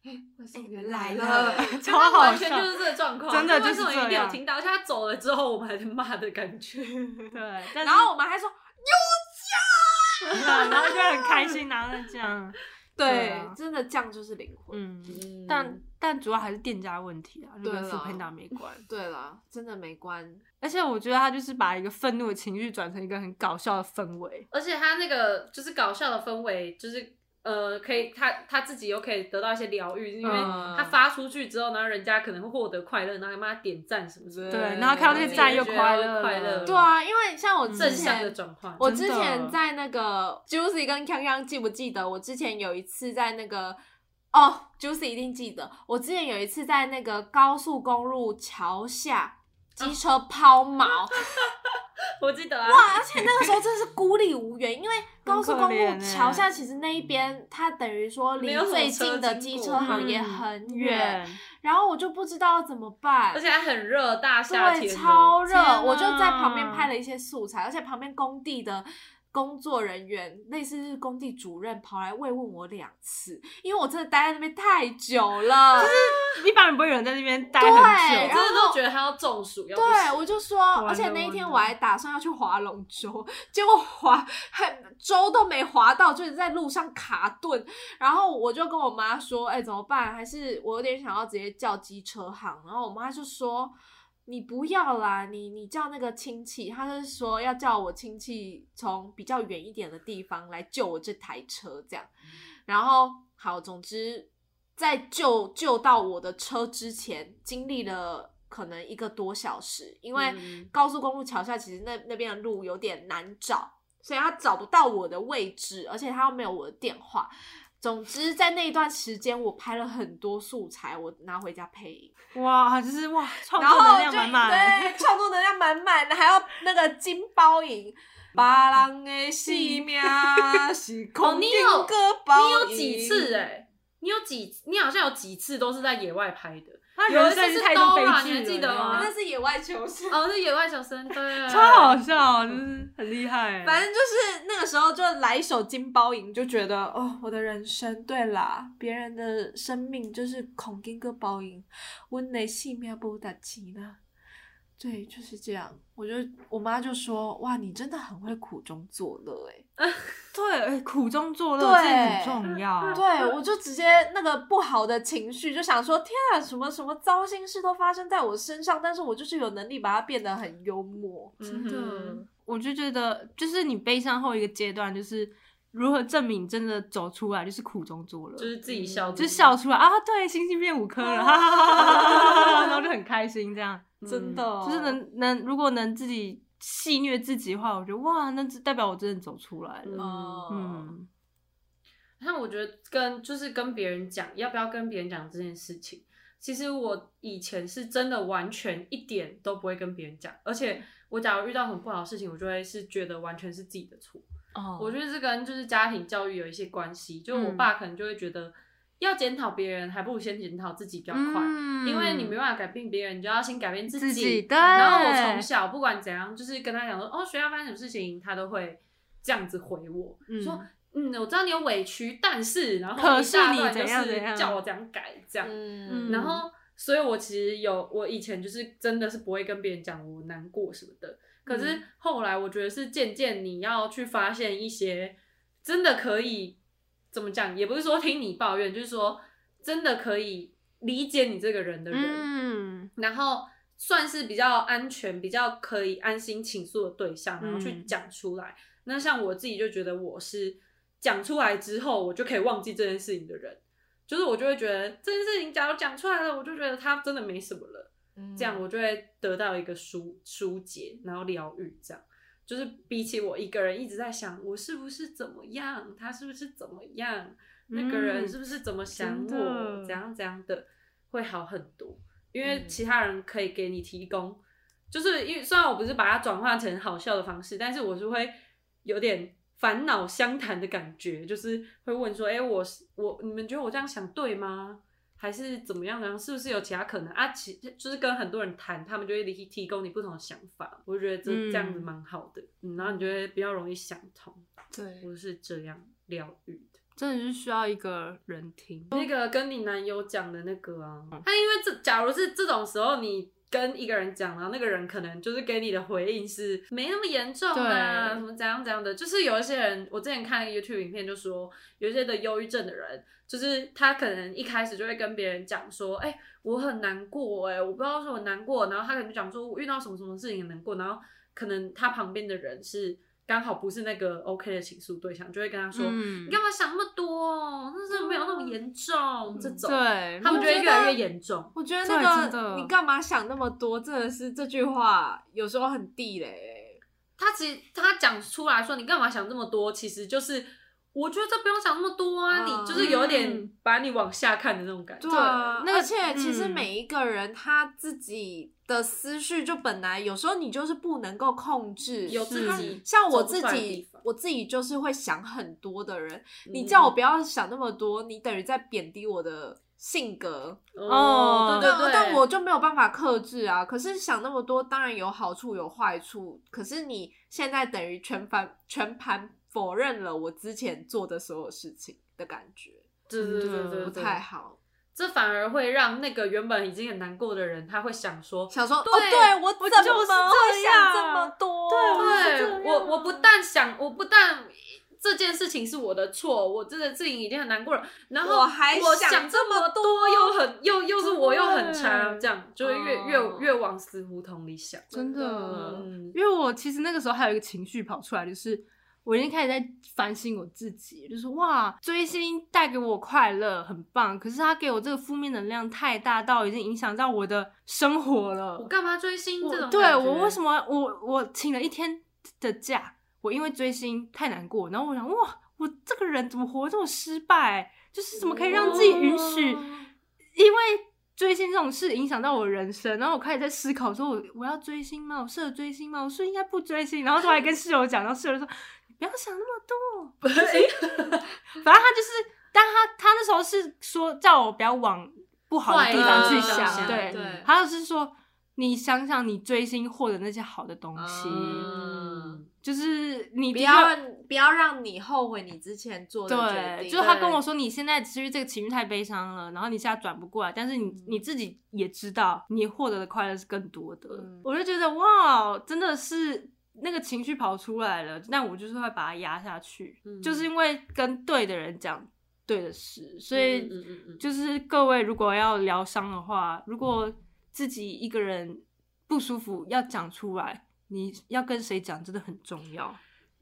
定。哎，外送员来了，超好笑完全就是这个状况，真的就是这样有听到，而且他走了之后，我们还在骂的感觉。对，然后我们还说有酱，然后就很开心拿着酱。对真的酱就是灵魂。嗯，嗯但但主要还是店家问题啊，就跟对啦 f o o Panda 没关。对了，真的没关。而且我觉得他就是把一个愤怒的情绪转成一个很搞笑的氛围。而且他那个就是搞笑的氛围，就是呃，可以他他自己又可以得到一些疗愈，因为嗯他发出去之后，然后人家可能会获得快乐，然后还帮他点赞什么之类的，对然后看到那些赞又快乐快乐，对啊，因为像我之正向的前，转换。我之前在那个 Juicy 跟康康记不记得？我之前有一次在那个哦，Juicy 一定记得。我之前有一次在那个高速公路桥下机车抛锚，我记得啊，哇！而且那个时候真的是孤立无援，因为 高速公路欸桥下其实那一边它等于说离最近的机车行嗯也很远，，然后我就不知道怎么办，而且还很热，大夏对，天对超热我就在旁边拍了一些素材，而且旁边工地的工作人员，类似是工地主任，跑来慰问我两次，因为我真的待在那边太久了。就是一般人不会有人在那边待对很我久。真的都觉得他要中暑，要对，我就说，而且那一天我还打算要去划龙舟，结果划还舟都没划到，就是在路上卡顿。然后我就跟我妈说，哎、怎么办？还是我有点想要直接叫机车行。然后我妈就说，你不要啦，你你叫那个亲戚，他是说要叫我亲戚从比较远一点的地方来救我这台车，这样。然后好，总之在救救到我的车之前，经历了可能一个多小时，因为嗯高速公路桥下其实那那边的路有点难找，所以他找不到我的位置，而且他又没有我的电话。总之，在那一段时间，我拍了很多素材，我拿回家配音，哇，就是哇，创作能量满满。对，创作能量满满，还要那个金包银。巴郎的性命是 哦，空中你有个包你有几次哎、你有几你好像有几次都是在野外拍的，他有一次是人生太多 Dora，悲你还剧了，记得吗那是野外求生。哦，是野外求生，对，超好笑，就是很厉害。反正就是那个时候就来一首金包银，就觉得哦，我的人生对啦，别人的生命就是孔金个包银，温的性命不打齐呢。对，就是这样。我就我妈就说：“哇，你真的很会苦中作乐。”哎，对，哎苦中作乐对这很重要。对我就直接那个不好的情绪就想说：天啊，什么什么糟心事都发生在我身上，但是我就是有能力把它变得很幽默。真的嗯，我就觉得，就是你悲伤后一个阶段，就是如何证明真的走出来，就是苦中作乐，就是自己笑，就笑出来啊，对，星星变五颗了，哈哈哈哈哈哈，然后就很开心，这样，真的，就是能能，如果能自己戏虐自己的话，我觉得哇，那代表我真的走出来了，嗯嗯，像我觉得跟就是跟别人讲要不要跟别人讲这件事情，其实我以前是真的完全一点都不会跟别人讲，而且我假如遇到很不好的事情，我就会是觉得完全是自己的错。哦我觉得这跟就是家庭教育有一些关系，就是我爸可能就会觉得要检讨别人，还不如先检讨自己比较快。嗯因为你没办法改变别人，你就要先改变自己。自己对然后我从小不管怎样，就是跟他讲说，哦，学校发生什么事情，他都会这样子回我，嗯说，嗯，我知道你有委屈，但是，然后一大段就是叫我怎样改这样。嗯然后，所以我其实有，我以前就是真的是不会跟别人讲我难过什么的。可嗯。是后来，我觉得是渐渐你要去发现一些真的可以怎么讲，也不是说听你抱怨，就是说真的可以理解你这个人的人，嗯。然后算是比较安全、比较可以安心倾诉的对象，然后去嗯。讲出来。那像我自己就觉得我是讲出来之后，我就可以忘记这件事情的人，就是我就会觉得这件事情假如讲出来了，我就觉得他真的没什么了，这样我就会得到一个疏疏解，然后疗愈，这样。就是比起我一个人一直在想我是不是怎么样，他是不是怎么样，那个人嗯是不是怎么想我，的怎样怎样的，会好很多。因为嗯其他人可以给你提供，就是因为虽然我不是把它转化成好笑的方式，但是我是会有点烦恼相谈的感觉，就是会问说，哎、我是我，你们觉得我这样想对吗？还是怎么样呢？是不是有其他可能啊？其就是跟很多人谈，他们就会提提供你不同的想法。我就觉得这嗯这样子蛮好的，嗯，然后你就会比较容易想通。对，我是这样疗愈的。真的是需要一个人听。那个跟你男友讲的那个啊，他因为这假如是这种时候，你跟一个人讲，然后那个人可能就是给你的回应是没那么严重啊，对。什么怎样怎样的，就是有一些人，我之前看 YouTube 影片就说，有一些的忧郁症的人，就是他可能一开始就会跟别人讲说，哎、我很难过、哎，我不知道说我难过，然后他可能就讲说我遇到什么什么事情很难过，然后可能他旁边的人是刚好不是那个 OK 的倾诉对象，就会跟他说，嗯你干嘛想那么多？那是没有那么严重，这种，对，他们就会越来越严重。我觉得那个你干嘛想那么多，真的是这句话有时候很地雷欸。他其实他讲出来说你干嘛想那么多，其实就是我觉得这不用想那么多啊，嗯你就是有一点把你往下看的那种感觉。对啊，那个而且其实嗯每一个人他自己的思绪，就本来有时候你就是不能够控制，有自己像我自走不出来的地己方，我自己就是会想很多的人。你嗯叫我不要想那么多，你等于在贬低我的性格。哦，对对对，但我就没有办法克制啊。可是想那么多，当然有好处有坏处。可是你现在等于全盘全盘否认了我之前做的所有事情的感觉，对对对对对，不太好。这反而会让那个原本已经很难过的人，他会想说，想说，对哦，对我怎么就是会这样想这么多？对我我不但想，我不但这件事情是我的错，我真的自己已经很难过了，然后我还我想想这这么多，又很又又是我又很差，这样就会越越哦越往死胡同里想。真的，嗯因为我其实那个时候还有一个情绪跑出来，就是我已经开始在反省我自己，就是哇，追星带给我快乐，很棒，可是他给我这个负面能量太大，到已经影响到我的生活了。我干嘛追星这种对我为什么我我请了一天的假，我因为追星太难过，然后我想哇，我这个人怎么活得这么失败？就是怎么可以让自己允许？哦因为追星这种事影响到我人生，然后我开始在思考说我我要追星吗？我适合追星吗？我是不是应该不追星？然后就还跟室友讲，然后室友就说你不要想那么多 反正他就是，但他他那时候是说叫我不要往不好的地方去想，对，对他就是说你想想你追星获得那些好的东西，嗯，就是你不要不要让你后悔你之前做的决对，定。就是他跟我说，你现在其实这个情绪太悲伤了，然后你现在转不过来，但是你你自己也知道，你获得的快乐是更多的。嗯我就觉得哇，真的是那个情绪跑出来了，那我就是会把它压下去，嗯就是因为跟对的人讲对的事，所以就是各位如果要疗伤的话，如果自己一个人不舒服要讲出来，你要跟谁讲真的很重要，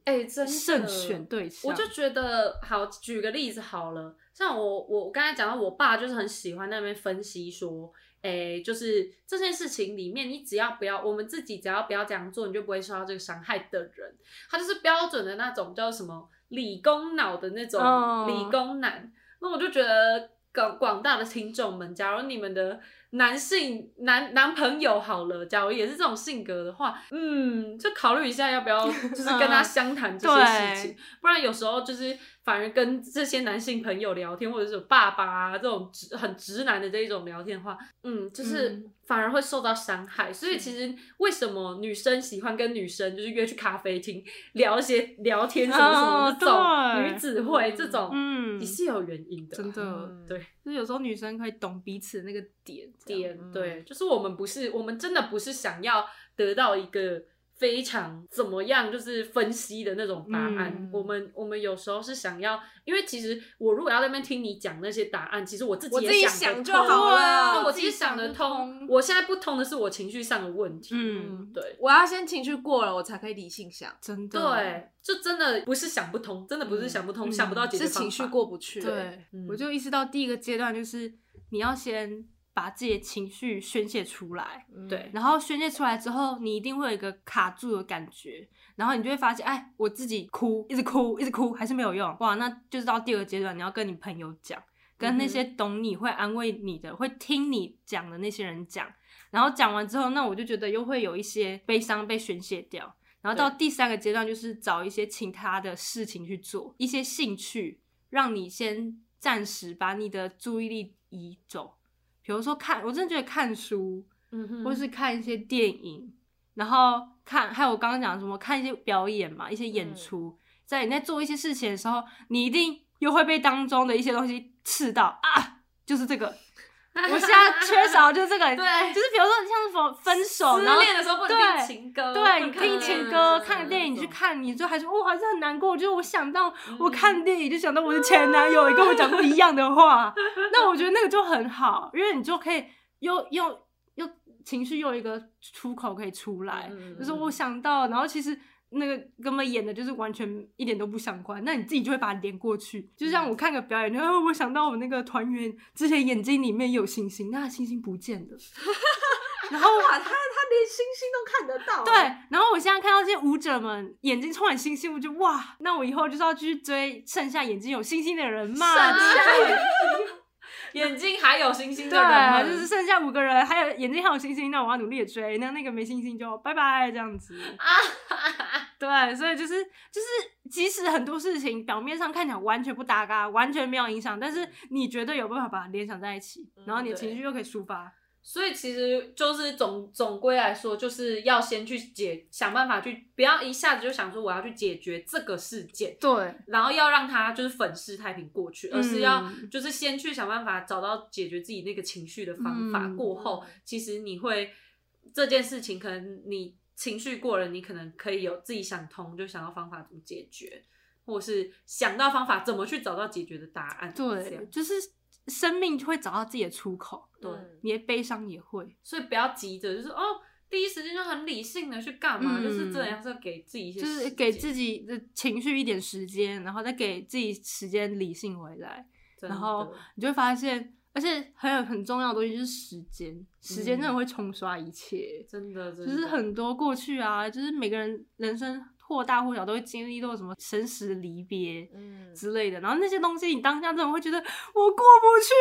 哎、真的慎选对象。我就觉得，好，举个例子好了，像我我我刚才讲到，我爸就是很喜欢那边分析说，哎、就是这件事情里面，你只要不要，我们自己只要不要这样做，你就不会受到这个伤害的人，他就是标准的那种叫什么理工脑的那种哦理工男。那我就觉得广广大的听众们，假如你们的男性男男朋友好了，假如也是这种性格的话，嗯，就考虑一下要不要就是跟他相谈这些事情，不然有时候就是反而跟这些男性朋友聊天，或者是有爸爸啊这种直很直男的这一种聊天的话，嗯，就是嗯反而会受到伤害。所以其实为什么女生喜欢跟女生就是约去咖啡厅聊一些聊天什么什么哦这种、对女子会这种，嗯也是有原因的，真的嗯对。就是有时候女生可以懂彼此的那个点，点，嗯对，就是我们不是，我们真的不是想要得到一个非常怎么样，就是分析的那种答案。嗯我们我们有时候是想要，因为其实我如果要在那边听你讲那些答案，其实我自己我自己也想就好了对我自己想得通通。我现在不通的是我情绪上的问题。嗯，对。我要先情绪过了，我才可以理性想，真的，对，就真的不是想不通，真的不是想不通，嗯想不到解决方法。是情绪过不去。对，嗯我就意识到第一个阶段就是你要先把自己的情绪宣泄出来，嗯对然后宣泄出来之后，你一定会有一个卡住的感觉，然后你就会发现，哎，我自己哭，一直哭，一直哭，还是没有用，哇，那就是到第二个阶段，你要跟你朋友讲，跟那些懂你、会安慰你的、会听你讲的那些人讲，然后讲完之后，那我就觉得又会有一些悲伤被宣泄掉。然后到第三个阶段就是找一些其他的事情去做，一些兴趣，让你先暂时把你的注意力移走。比如说看，我真的觉得看书，或是看一些电影，然后看还有我刚刚讲的什么看一些表演嘛，一些演嗯出，在你在做一些事情的时候，你一定又会被当中的一些东西刺到啊，就是这个。我现在缺少就是这个，对就是比如说像什么分手，失然后恋的时候不能听情歌，对，你听情歌、看个电影，你去嗯看，你就还是哇，还是很难过。就是我想到嗯我看电影，就想到我的前男友也跟我讲过一样的话，那我觉得那个就很好，因为你就可以又又又情绪又一个出口可以出来，嗯就是我想到，然后其实。那个根本演的就是完全一点都不相关，那你自己就会把它连过去。就像我看个表演，然后我想到我那个团员之前眼睛里面有星星，那星星不见了，然后哇，他他连星星都看得到，对，然后我现在看到这些舞者们眼睛充满星星，我就哇，那我以后就是要继续追剩下眼睛有星星的人嘛。眼睛还有星星的人，对，就是剩下五个人，还有眼睛还有星星，那我要努力的追，那那个没星星就拜拜这样子。啊 对，所以就是就是，即使很多事情表面上看起来完全不搭嘎，完全没有影响，但是你绝对有办法把它联想在一起，然后你的情绪又可以抒发。所以其实就是总总归来说，就是要先去解，想办法去，不要一下子就想说我要去解决这个事件，对，然后要让他就是粉饰太平过去，而是要嗯就是先去想办法找到解决自己那个情绪的方法。嗯过后，其实你会这件事情，可能你情绪过了，你可能可以有自己想通，就想到方法怎么解决，或是想到方法怎么去找到解决的答案。这对，样就是生命就会找到自己的出口，对。嗯你的悲伤也会。所以不要急着，就是哦，第一时间就很理性的去干嘛，嗯。就是这样，是要给自己一些就是给自己的情绪一点时间，然后再给自己时间理性回来，然后你就会发现，而且还有很重要的东西就是时间，时间真的嗯。会冲刷一切。真的，真的。就是很多过去啊，就是每个人人生或大或小都会经历到什么生死离别嗯之类的，然后那些东西你当下真的会觉得我过不去，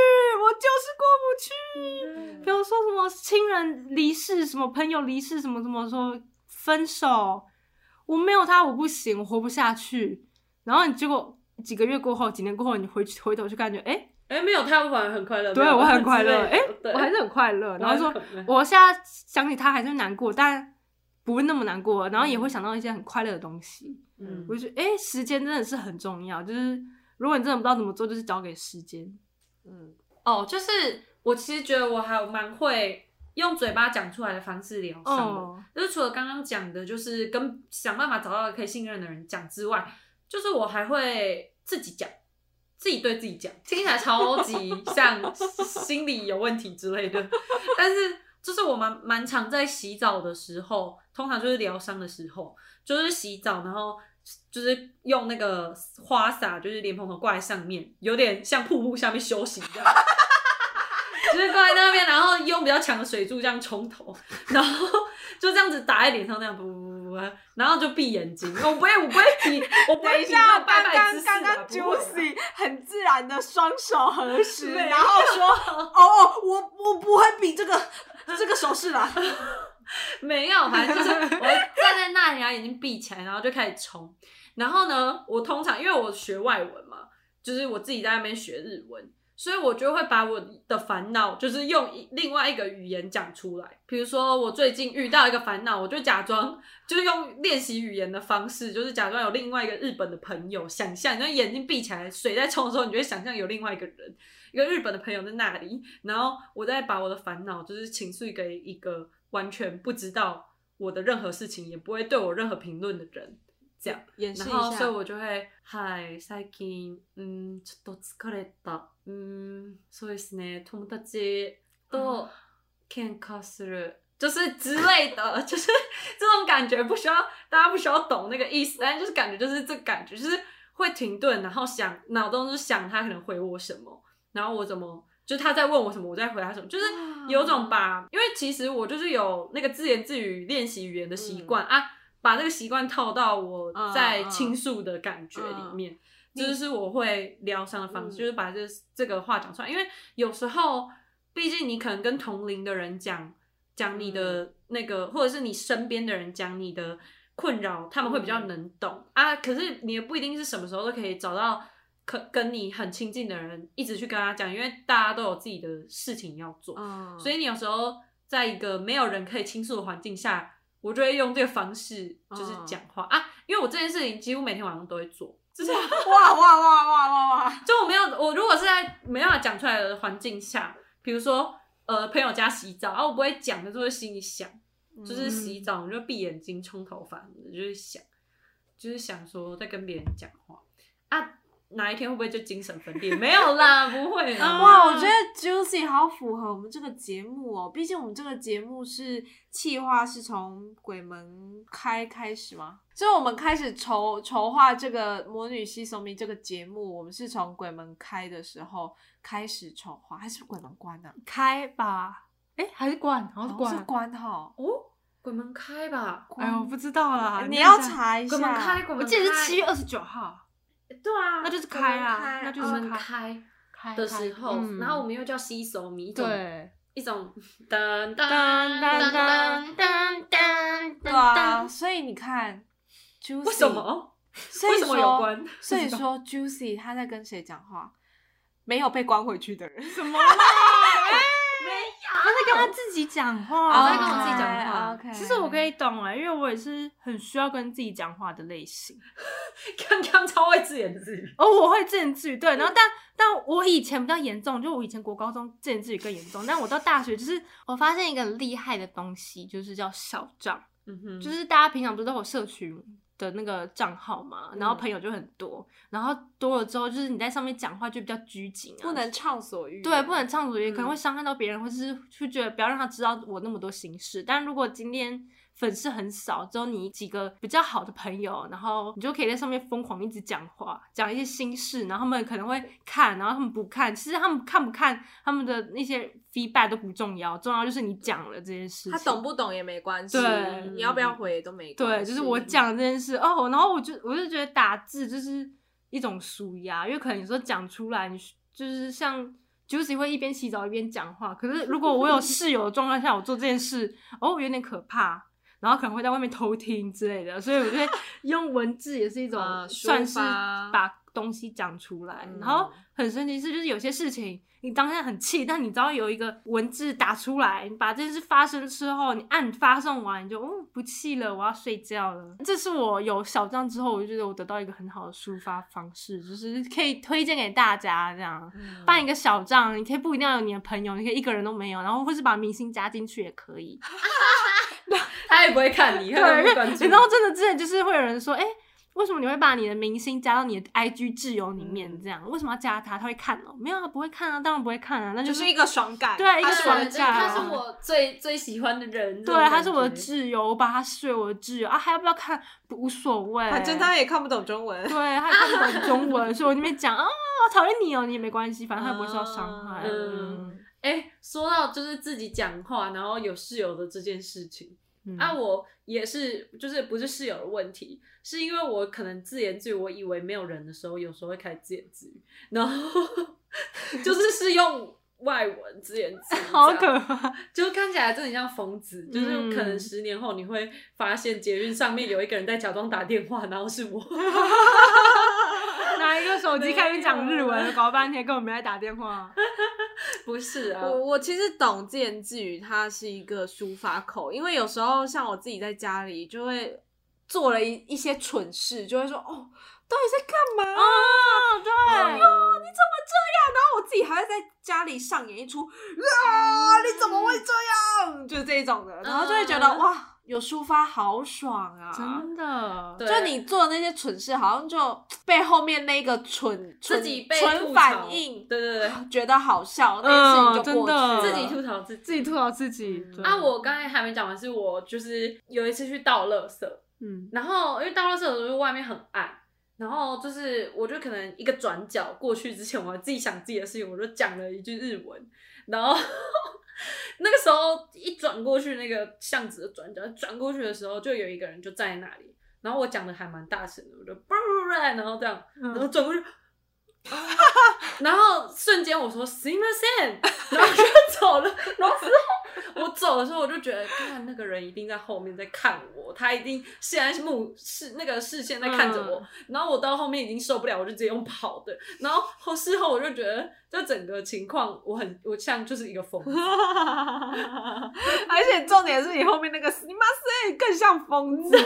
我就是过不去。比如说什么亲人离世，什么朋友离世，什么什么说分手，我没有他我不行，我活不下去。然后你结果几个月过后，几年过后，你回去回头去感觉，哎、哎，没有他，我反而很快乐，对我很快乐，哎、我还是很快乐。然后说我现在想起他还是难过，但不会那么难过，然后也会想到一些很快乐的东西。嗯我就觉得，哎、时间真的是很重要，就是如果你真的不知道怎么做，就是交给时间。嗯哦，就是我其实觉得我还蛮会用嘴巴讲出来的方式疗伤的。哦，就是除了刚刚讲的，就是跟想办法找到可以信任的人讲之外，就是我还会自己讲，自己对自己讲，听起来超级像心理有问题之类的。但是就是我蛮蛮常在洗澡的时候，通常就是疗伤的时候，就是洗澡，然后就是用那个花洒，就是莲蓬头挂在上面，有点像瀑布下面休息这样。就是挂在那边，然后用比较强的水柱这样冲头，然后就这样子打在脸上，那样不不不，然后就闭眼睛。我不会，我不会比，我不会比刚拜姿势啊刚刚刚很自然的双手合十，然后说：“哦哦，我我不会比这个 这个手势啦。没有，反正就是我站在那里，然后眼睛闭起来，然后就开始冲。然后呢，我通常因为我学外文嘛，就是我自己在那边学日文，所以我就会把我的烦恼，就是用另外一个语言讲出来。比如说，我最近遇到一个烦恼，我就假装就是用练习语言的方式，就是假装有另外一个日本的朋友，想象，就眼睛闭起来，水在冲的时候，你就会想象有另外一个人，一个日本的朋友在那里，然后我再把我的烦恼就是倾诉给一个完全不知道我的任何事情，也不会对我任何评论的人，这样。演示一然后，所以下。我就会、はい、最近、うん、ちょっと疲れた。うん、そうですね。友達と喧嘩する。就是之类的，就是这种感觉，不需要大家不需要懂那个意思，但就是感觉就是这感觉，就是会停顿，然后想脑中就想他可能回我什么， 然后我怎么，就是他在问我什么，我在回答什么，就是有种把，因为其实我就是有那个自言自语练习语言的习惯、啊，把这个习惯套到我在倾诉的感觉里面，这就是我会疗伤的方式，嗯就是把这这个话讲出来，因为有时候毕竟你可能跟同龄的人讲讲你的那个，或者是你身边的人讲你的困扰，他们会比较能懂、啊。可是你也不一定是什么时候都可以找到可跟你很亲近的人，一直去跟他讲，因为大家都有自己的事情要做，嗯，所以你有时候在一个没有人可以倾诉的环境下，我就会用这个方式就是讲话、啊，因为我这件事情几乎每天晚上都会做，就是哇哇哇哇哇哇，就我没有，我如果是在没办法讲出来的环境下，比如说呃朋友家洗澡，啊我不会讲的，就会心里想，就是洗澡我就闭眼睛冲头发就是想，就是想说在跟别人讲话。啊，哪一天会不会就精神分裂？没有啦，不会啦。哇，我觉得 Juicy 好符合我们这个节目哦。毕竟我们这个节目是企划是从鬼门开开始吗？就是我们开始筹筹划这个《魔女西索米》这个节目，我们是从鬼门开的时候开始筹划，还是鬼门关呢、开吧，哎，还是关，好像是哦是关。关哈。哦，鬼门开吧，哎呦，我不知道啦，你要。查一下。鬼门开，鬼门开，我记得是七月二十九号对啊，那就是开啊开那就是开开开的时候，嗯然后我们又叫西手米，一种对，一种 噔噔噔噔噔噔噔对啊，所以你看，Juicy 为什？么？所以为什么有说关？所以说，Juicy 他在跟谁讲话？没有被关回去的人。什么啦？他在跟他自己讲话，我在跟我自己讲话。OK，其实我可以懂哎，因为我也是很需要跟自己讲话的类型。刚刚超会自言自语，哦，我会自言自语，对，然后但但我以前比较严重，就我以前国高中自言自语更严重，但我到大学就是我发现一个很厉害的东西，就是叫小账，嗯哼，就是大家平常不是都有社群的那个账号嘛，然后嗯朋友就很多，然后多了之后，就是你在上面讲话就比较拘谨啊，不能畅所欲言。对，不能畅所欲言，可能嗯会伤害到别人，或是就觉得不要让他知道我那么多心事。但如果今天粉丝很少，只有你几个比较好的朋友，然后你就可以在上面疯狂一直讲话，讲一些心事，然后他们可能会看，然后他们不看，其实他们看不看他们的那些 feedback 都不重要，重要就是你讲了这件事情。他懂不懂也没关系，对你要不要回都没关系对，系。就是我讲这件事哦，然后我就我就觉得打字就是一种舒压，因为可能有时候讲出来，你就是像 Juicy 会一边洗澡一边讲话，可是如果我有 室友的状况下，我做这件事哦有点可怕，然后可能会在外面偷听之类的，所以我觉得用文字也是一种 呃算是发把东西讲出来，嗯然后很神奇是就是有些事情。你当下很气，但你只要有一个文字打出来，你把这件事发生之后，你按发送完，你就哦不气了，我要睡觉了。这是我有小账之后，我就觉得我得到一个很好的抒发方式，就是可以推荐给大家这样。嗯办一个小账，你可以不一定要有你的朋友，你可以一个人都没有，然后或是把明星加进去也可以。他也不会看你，他对，因为也不会关注你知道，真的之前就是会有人说，哎、为什么你会把你的明星加到你的 IG 挚友里面？嗯这样、为什么要加他？他会看哦、没有，他不会看啊，当然不会看啊，那就是是一个爽感，对一个爽感他是我最最喜欢的人，这对，他是我的挚友，我把他视为我的挚友啊，还要不要看无所谓，反正他也看不懂中文。对他也看不懂中文，所以我那边讲啊，我讨厌你哦、你也没关系，反正他也不会受到伤害。嗯哎、说到就是自己讲话，然后有室友的这件事情，嗯。啊，我也是，就是不是室友的问题，是因为我可能自言自语，我以为没有人的时候，有时候会开始自言自语，然后 就是是用外文自言自语，好可，怕，就看起来真的很像疯子，就是可能嗯。十年后你会发现捷运上面有一个人在假装打电话，然后是我。拿一个手机开始讲日文，搞半天根本没在打电话。不是啊，我我其实懂自言自语，它是一个抒发口，因为有时候像我自己在家里就会做了一一些蠢事，就会说哦，到底在干嘛？哦，对，哎呦，你怎么这样？然后我自己还会在家里上演一出啊，你怎么会这样？就是这种的，然后就会觉得、嗯哇，有抒发好爽啊！真的，就你做的那些蠢事，好像就 被后面那个蠢蠢自己被蠢反应，对对对，觉得好笑，那件事情就过去自己吐槽自己，自己吐槽自己。啊，我刚才还没讲完，是我就是有一次去倒垃圾，嗯然后因为倒垃圾的时候外面很暗，然后就是我就可能一个转角过去之前，我自己想自己的事情，我就讲了一句日文，然后 那个时候一转过去那个巷子的转角，转过去的时候就有一个人就站在那里，然后我讲的还蛮大声的，我就啵，然后这样，然后转过去。然后瞬间我说 “see my sen”，然后就走了。然后之后我走走的时候，我就觉得，看那个人一定在后面在看我，他一定现在目视那个视线在看着我。嗯然后我到后面已经受不了，我就直接用跑的。然后后事后我就觉得，这整个情况我很我像就是一个疯子。而且重点是你后面那个“你妈塞”更像疯子，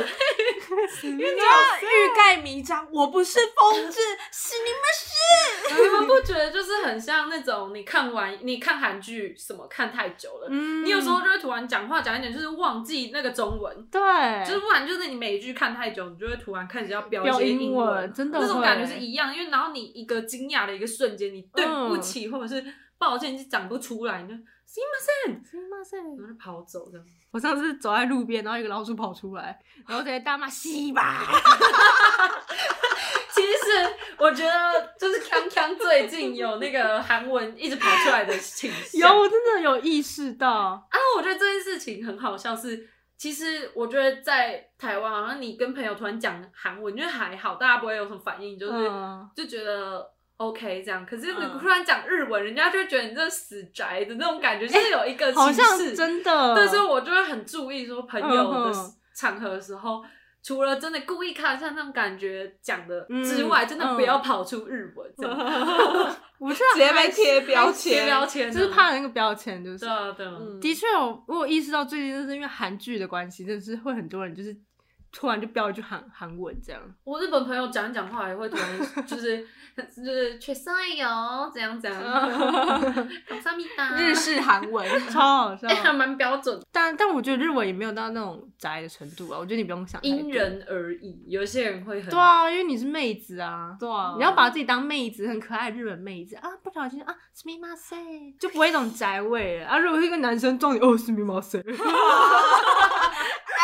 因为你要欲盖弥彰，我不是疯子，是你们是。你们不觉得就是很像那种你看完你看韩剧什么看太久了，嗯。你有时候就会突然讲话讲一点，就是忘记那个中文。对，就是不然就是你每一句看太久，你就会突然开始要标一些标英英文。真的会那种感觉是一样，因为然后你一个惊讶的一个瞬间，你对不起、或者是抱歉，你讲不出来，你就是いません，すみません然后就跑走这样。我上次走在路边，然后一个老鼠跑出来，然后直接大骂西吧。其实我觉得就是康康最近有那个韩文一直跑出来的倾有，向，我真的有意识到。啊，我觉得这件事情很好笑是。其实我觉得在台湾，好像你跟朋友突然讲韩文，就还好，大家不会有什么反应，就是、嗯就觉得 OK 这样。可是你嗯突然讲日文，人家就觉得你这死宅的那种感觉，就是有一个好像歧视。真的。对，所以我就会很注意说朋友的场合的时候，除了真的故意看像那种感觉讲的嗯之外，真的不嗯要跑出日文，我觉得直接被还贴标贴签，标签啊，就是怕那个标签，就是对啊对啊，嗯的确我，我有意识到最近就是因为韩剧的关系，真的是会很多人就是突然就飙一句韩韩文这样。我日本朋友讲一讲话也会突然就是 就是确实有怎样怎样，日式韩文超好笑，还蛮标准。但但我觉得日文也没有到那种宅的程度啊，我觉得你不用想。因人而异，有些人会很对啊，因为你是妹子啊，对啊，你要把自己当妹子，很可爱日本妹子啊，不小心啊 s m i m a s 就不会一种宅味啊。如果是一个男生撞你，哦 s m i m a s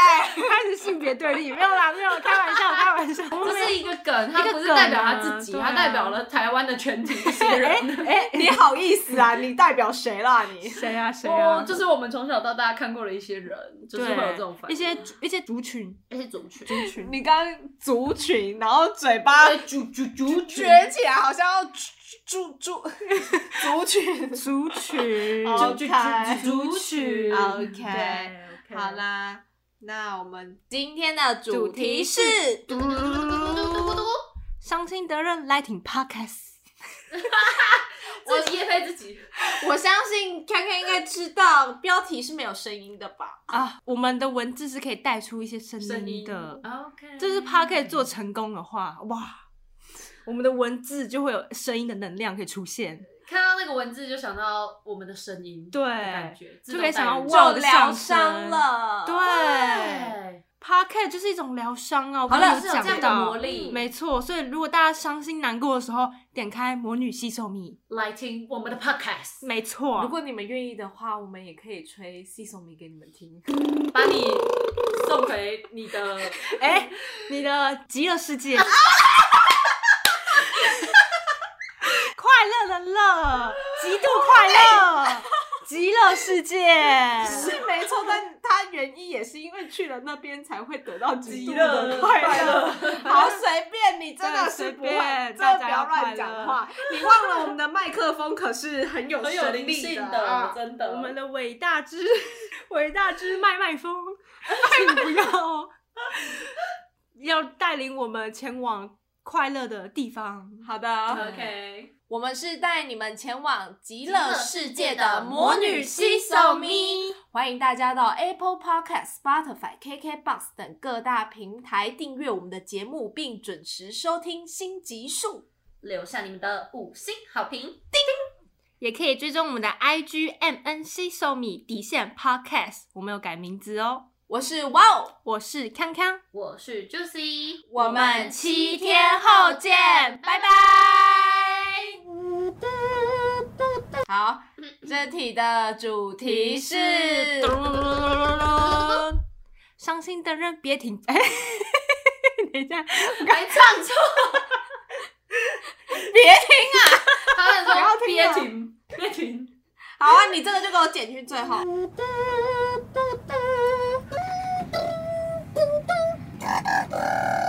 开始性别对立，没有啦，没有，开玩笑，开玩笑，这是一个梗，他不是代表他自己，他代表了台湾的全体一些人。哎，你好意思啊？你代表谁啦？你？谁啊谁啊？哦，就是我们从小到大看过的一些人，就是会有这种反应一些一些族群，一些族群，族群，你刚刚族群，然后嘴巴族族族群。撅起来，好像要族族族群。族群，，OK。族群。OK 好，啦，那我们今天的主题是嘟嘟嘟嘟嘟嘟嘟嘟嘟，伤心得任 Lighting Podcast。我自己配自己，我相信 K K 应该知道标题是没有声音的吧？啊，我们的文字是可以带出一些声音的。OK，这是 Podcast 做成功的话，哇，我们的文字就会有声音的能量可以出现。看到那个文字就想到我们的声音，对感觉就可以想到哇就疗伤了。对对，p o d c a s t 就是一种疗伤啊。我好了刚刚有是有这样的讲到魔力没错。所以如果大家伤心难过的时候，点开《魔女吸收蜜来听我们的 Podcast，》，没错。如果你们愿意的话，我们也可以吹《西索米》给你们听。把你送回你的 哎、你的极乐世界，快乐极度快乐，极乐世界。是没错，但 他原因也是因为去了那边才会得到极度的快快乐乐。好，随便你，真的是不真的不要要乱讲话。你忘了我们的麦克风可是很有很有声力灵性的啊的，真的。我们的伟大之伟大之麦麦风，请不要要带领我们前往快乐的地方。好的 OK，我们是带你们前往极乐乐世世界界的的魔魔女女西西索索咪咪，欢迎大家到 Apple Podcast、Spotify、KKBox 等各大平台订阅我们的节目，并准时收听新集数。留下你们的五星好评。叮也可以追踪我们的 IG M N C s o m i 底线 Podcast，我们有改名字哦。我是哇哦，我是康康，我是 Juicy，我们七天后见拜拜。好，这题的主题是伤心的人别停。哎，等一下，还唱错，别停啊！他们说要听啊别停，别停。好啊，你这个就给我剪去最后。Yeah.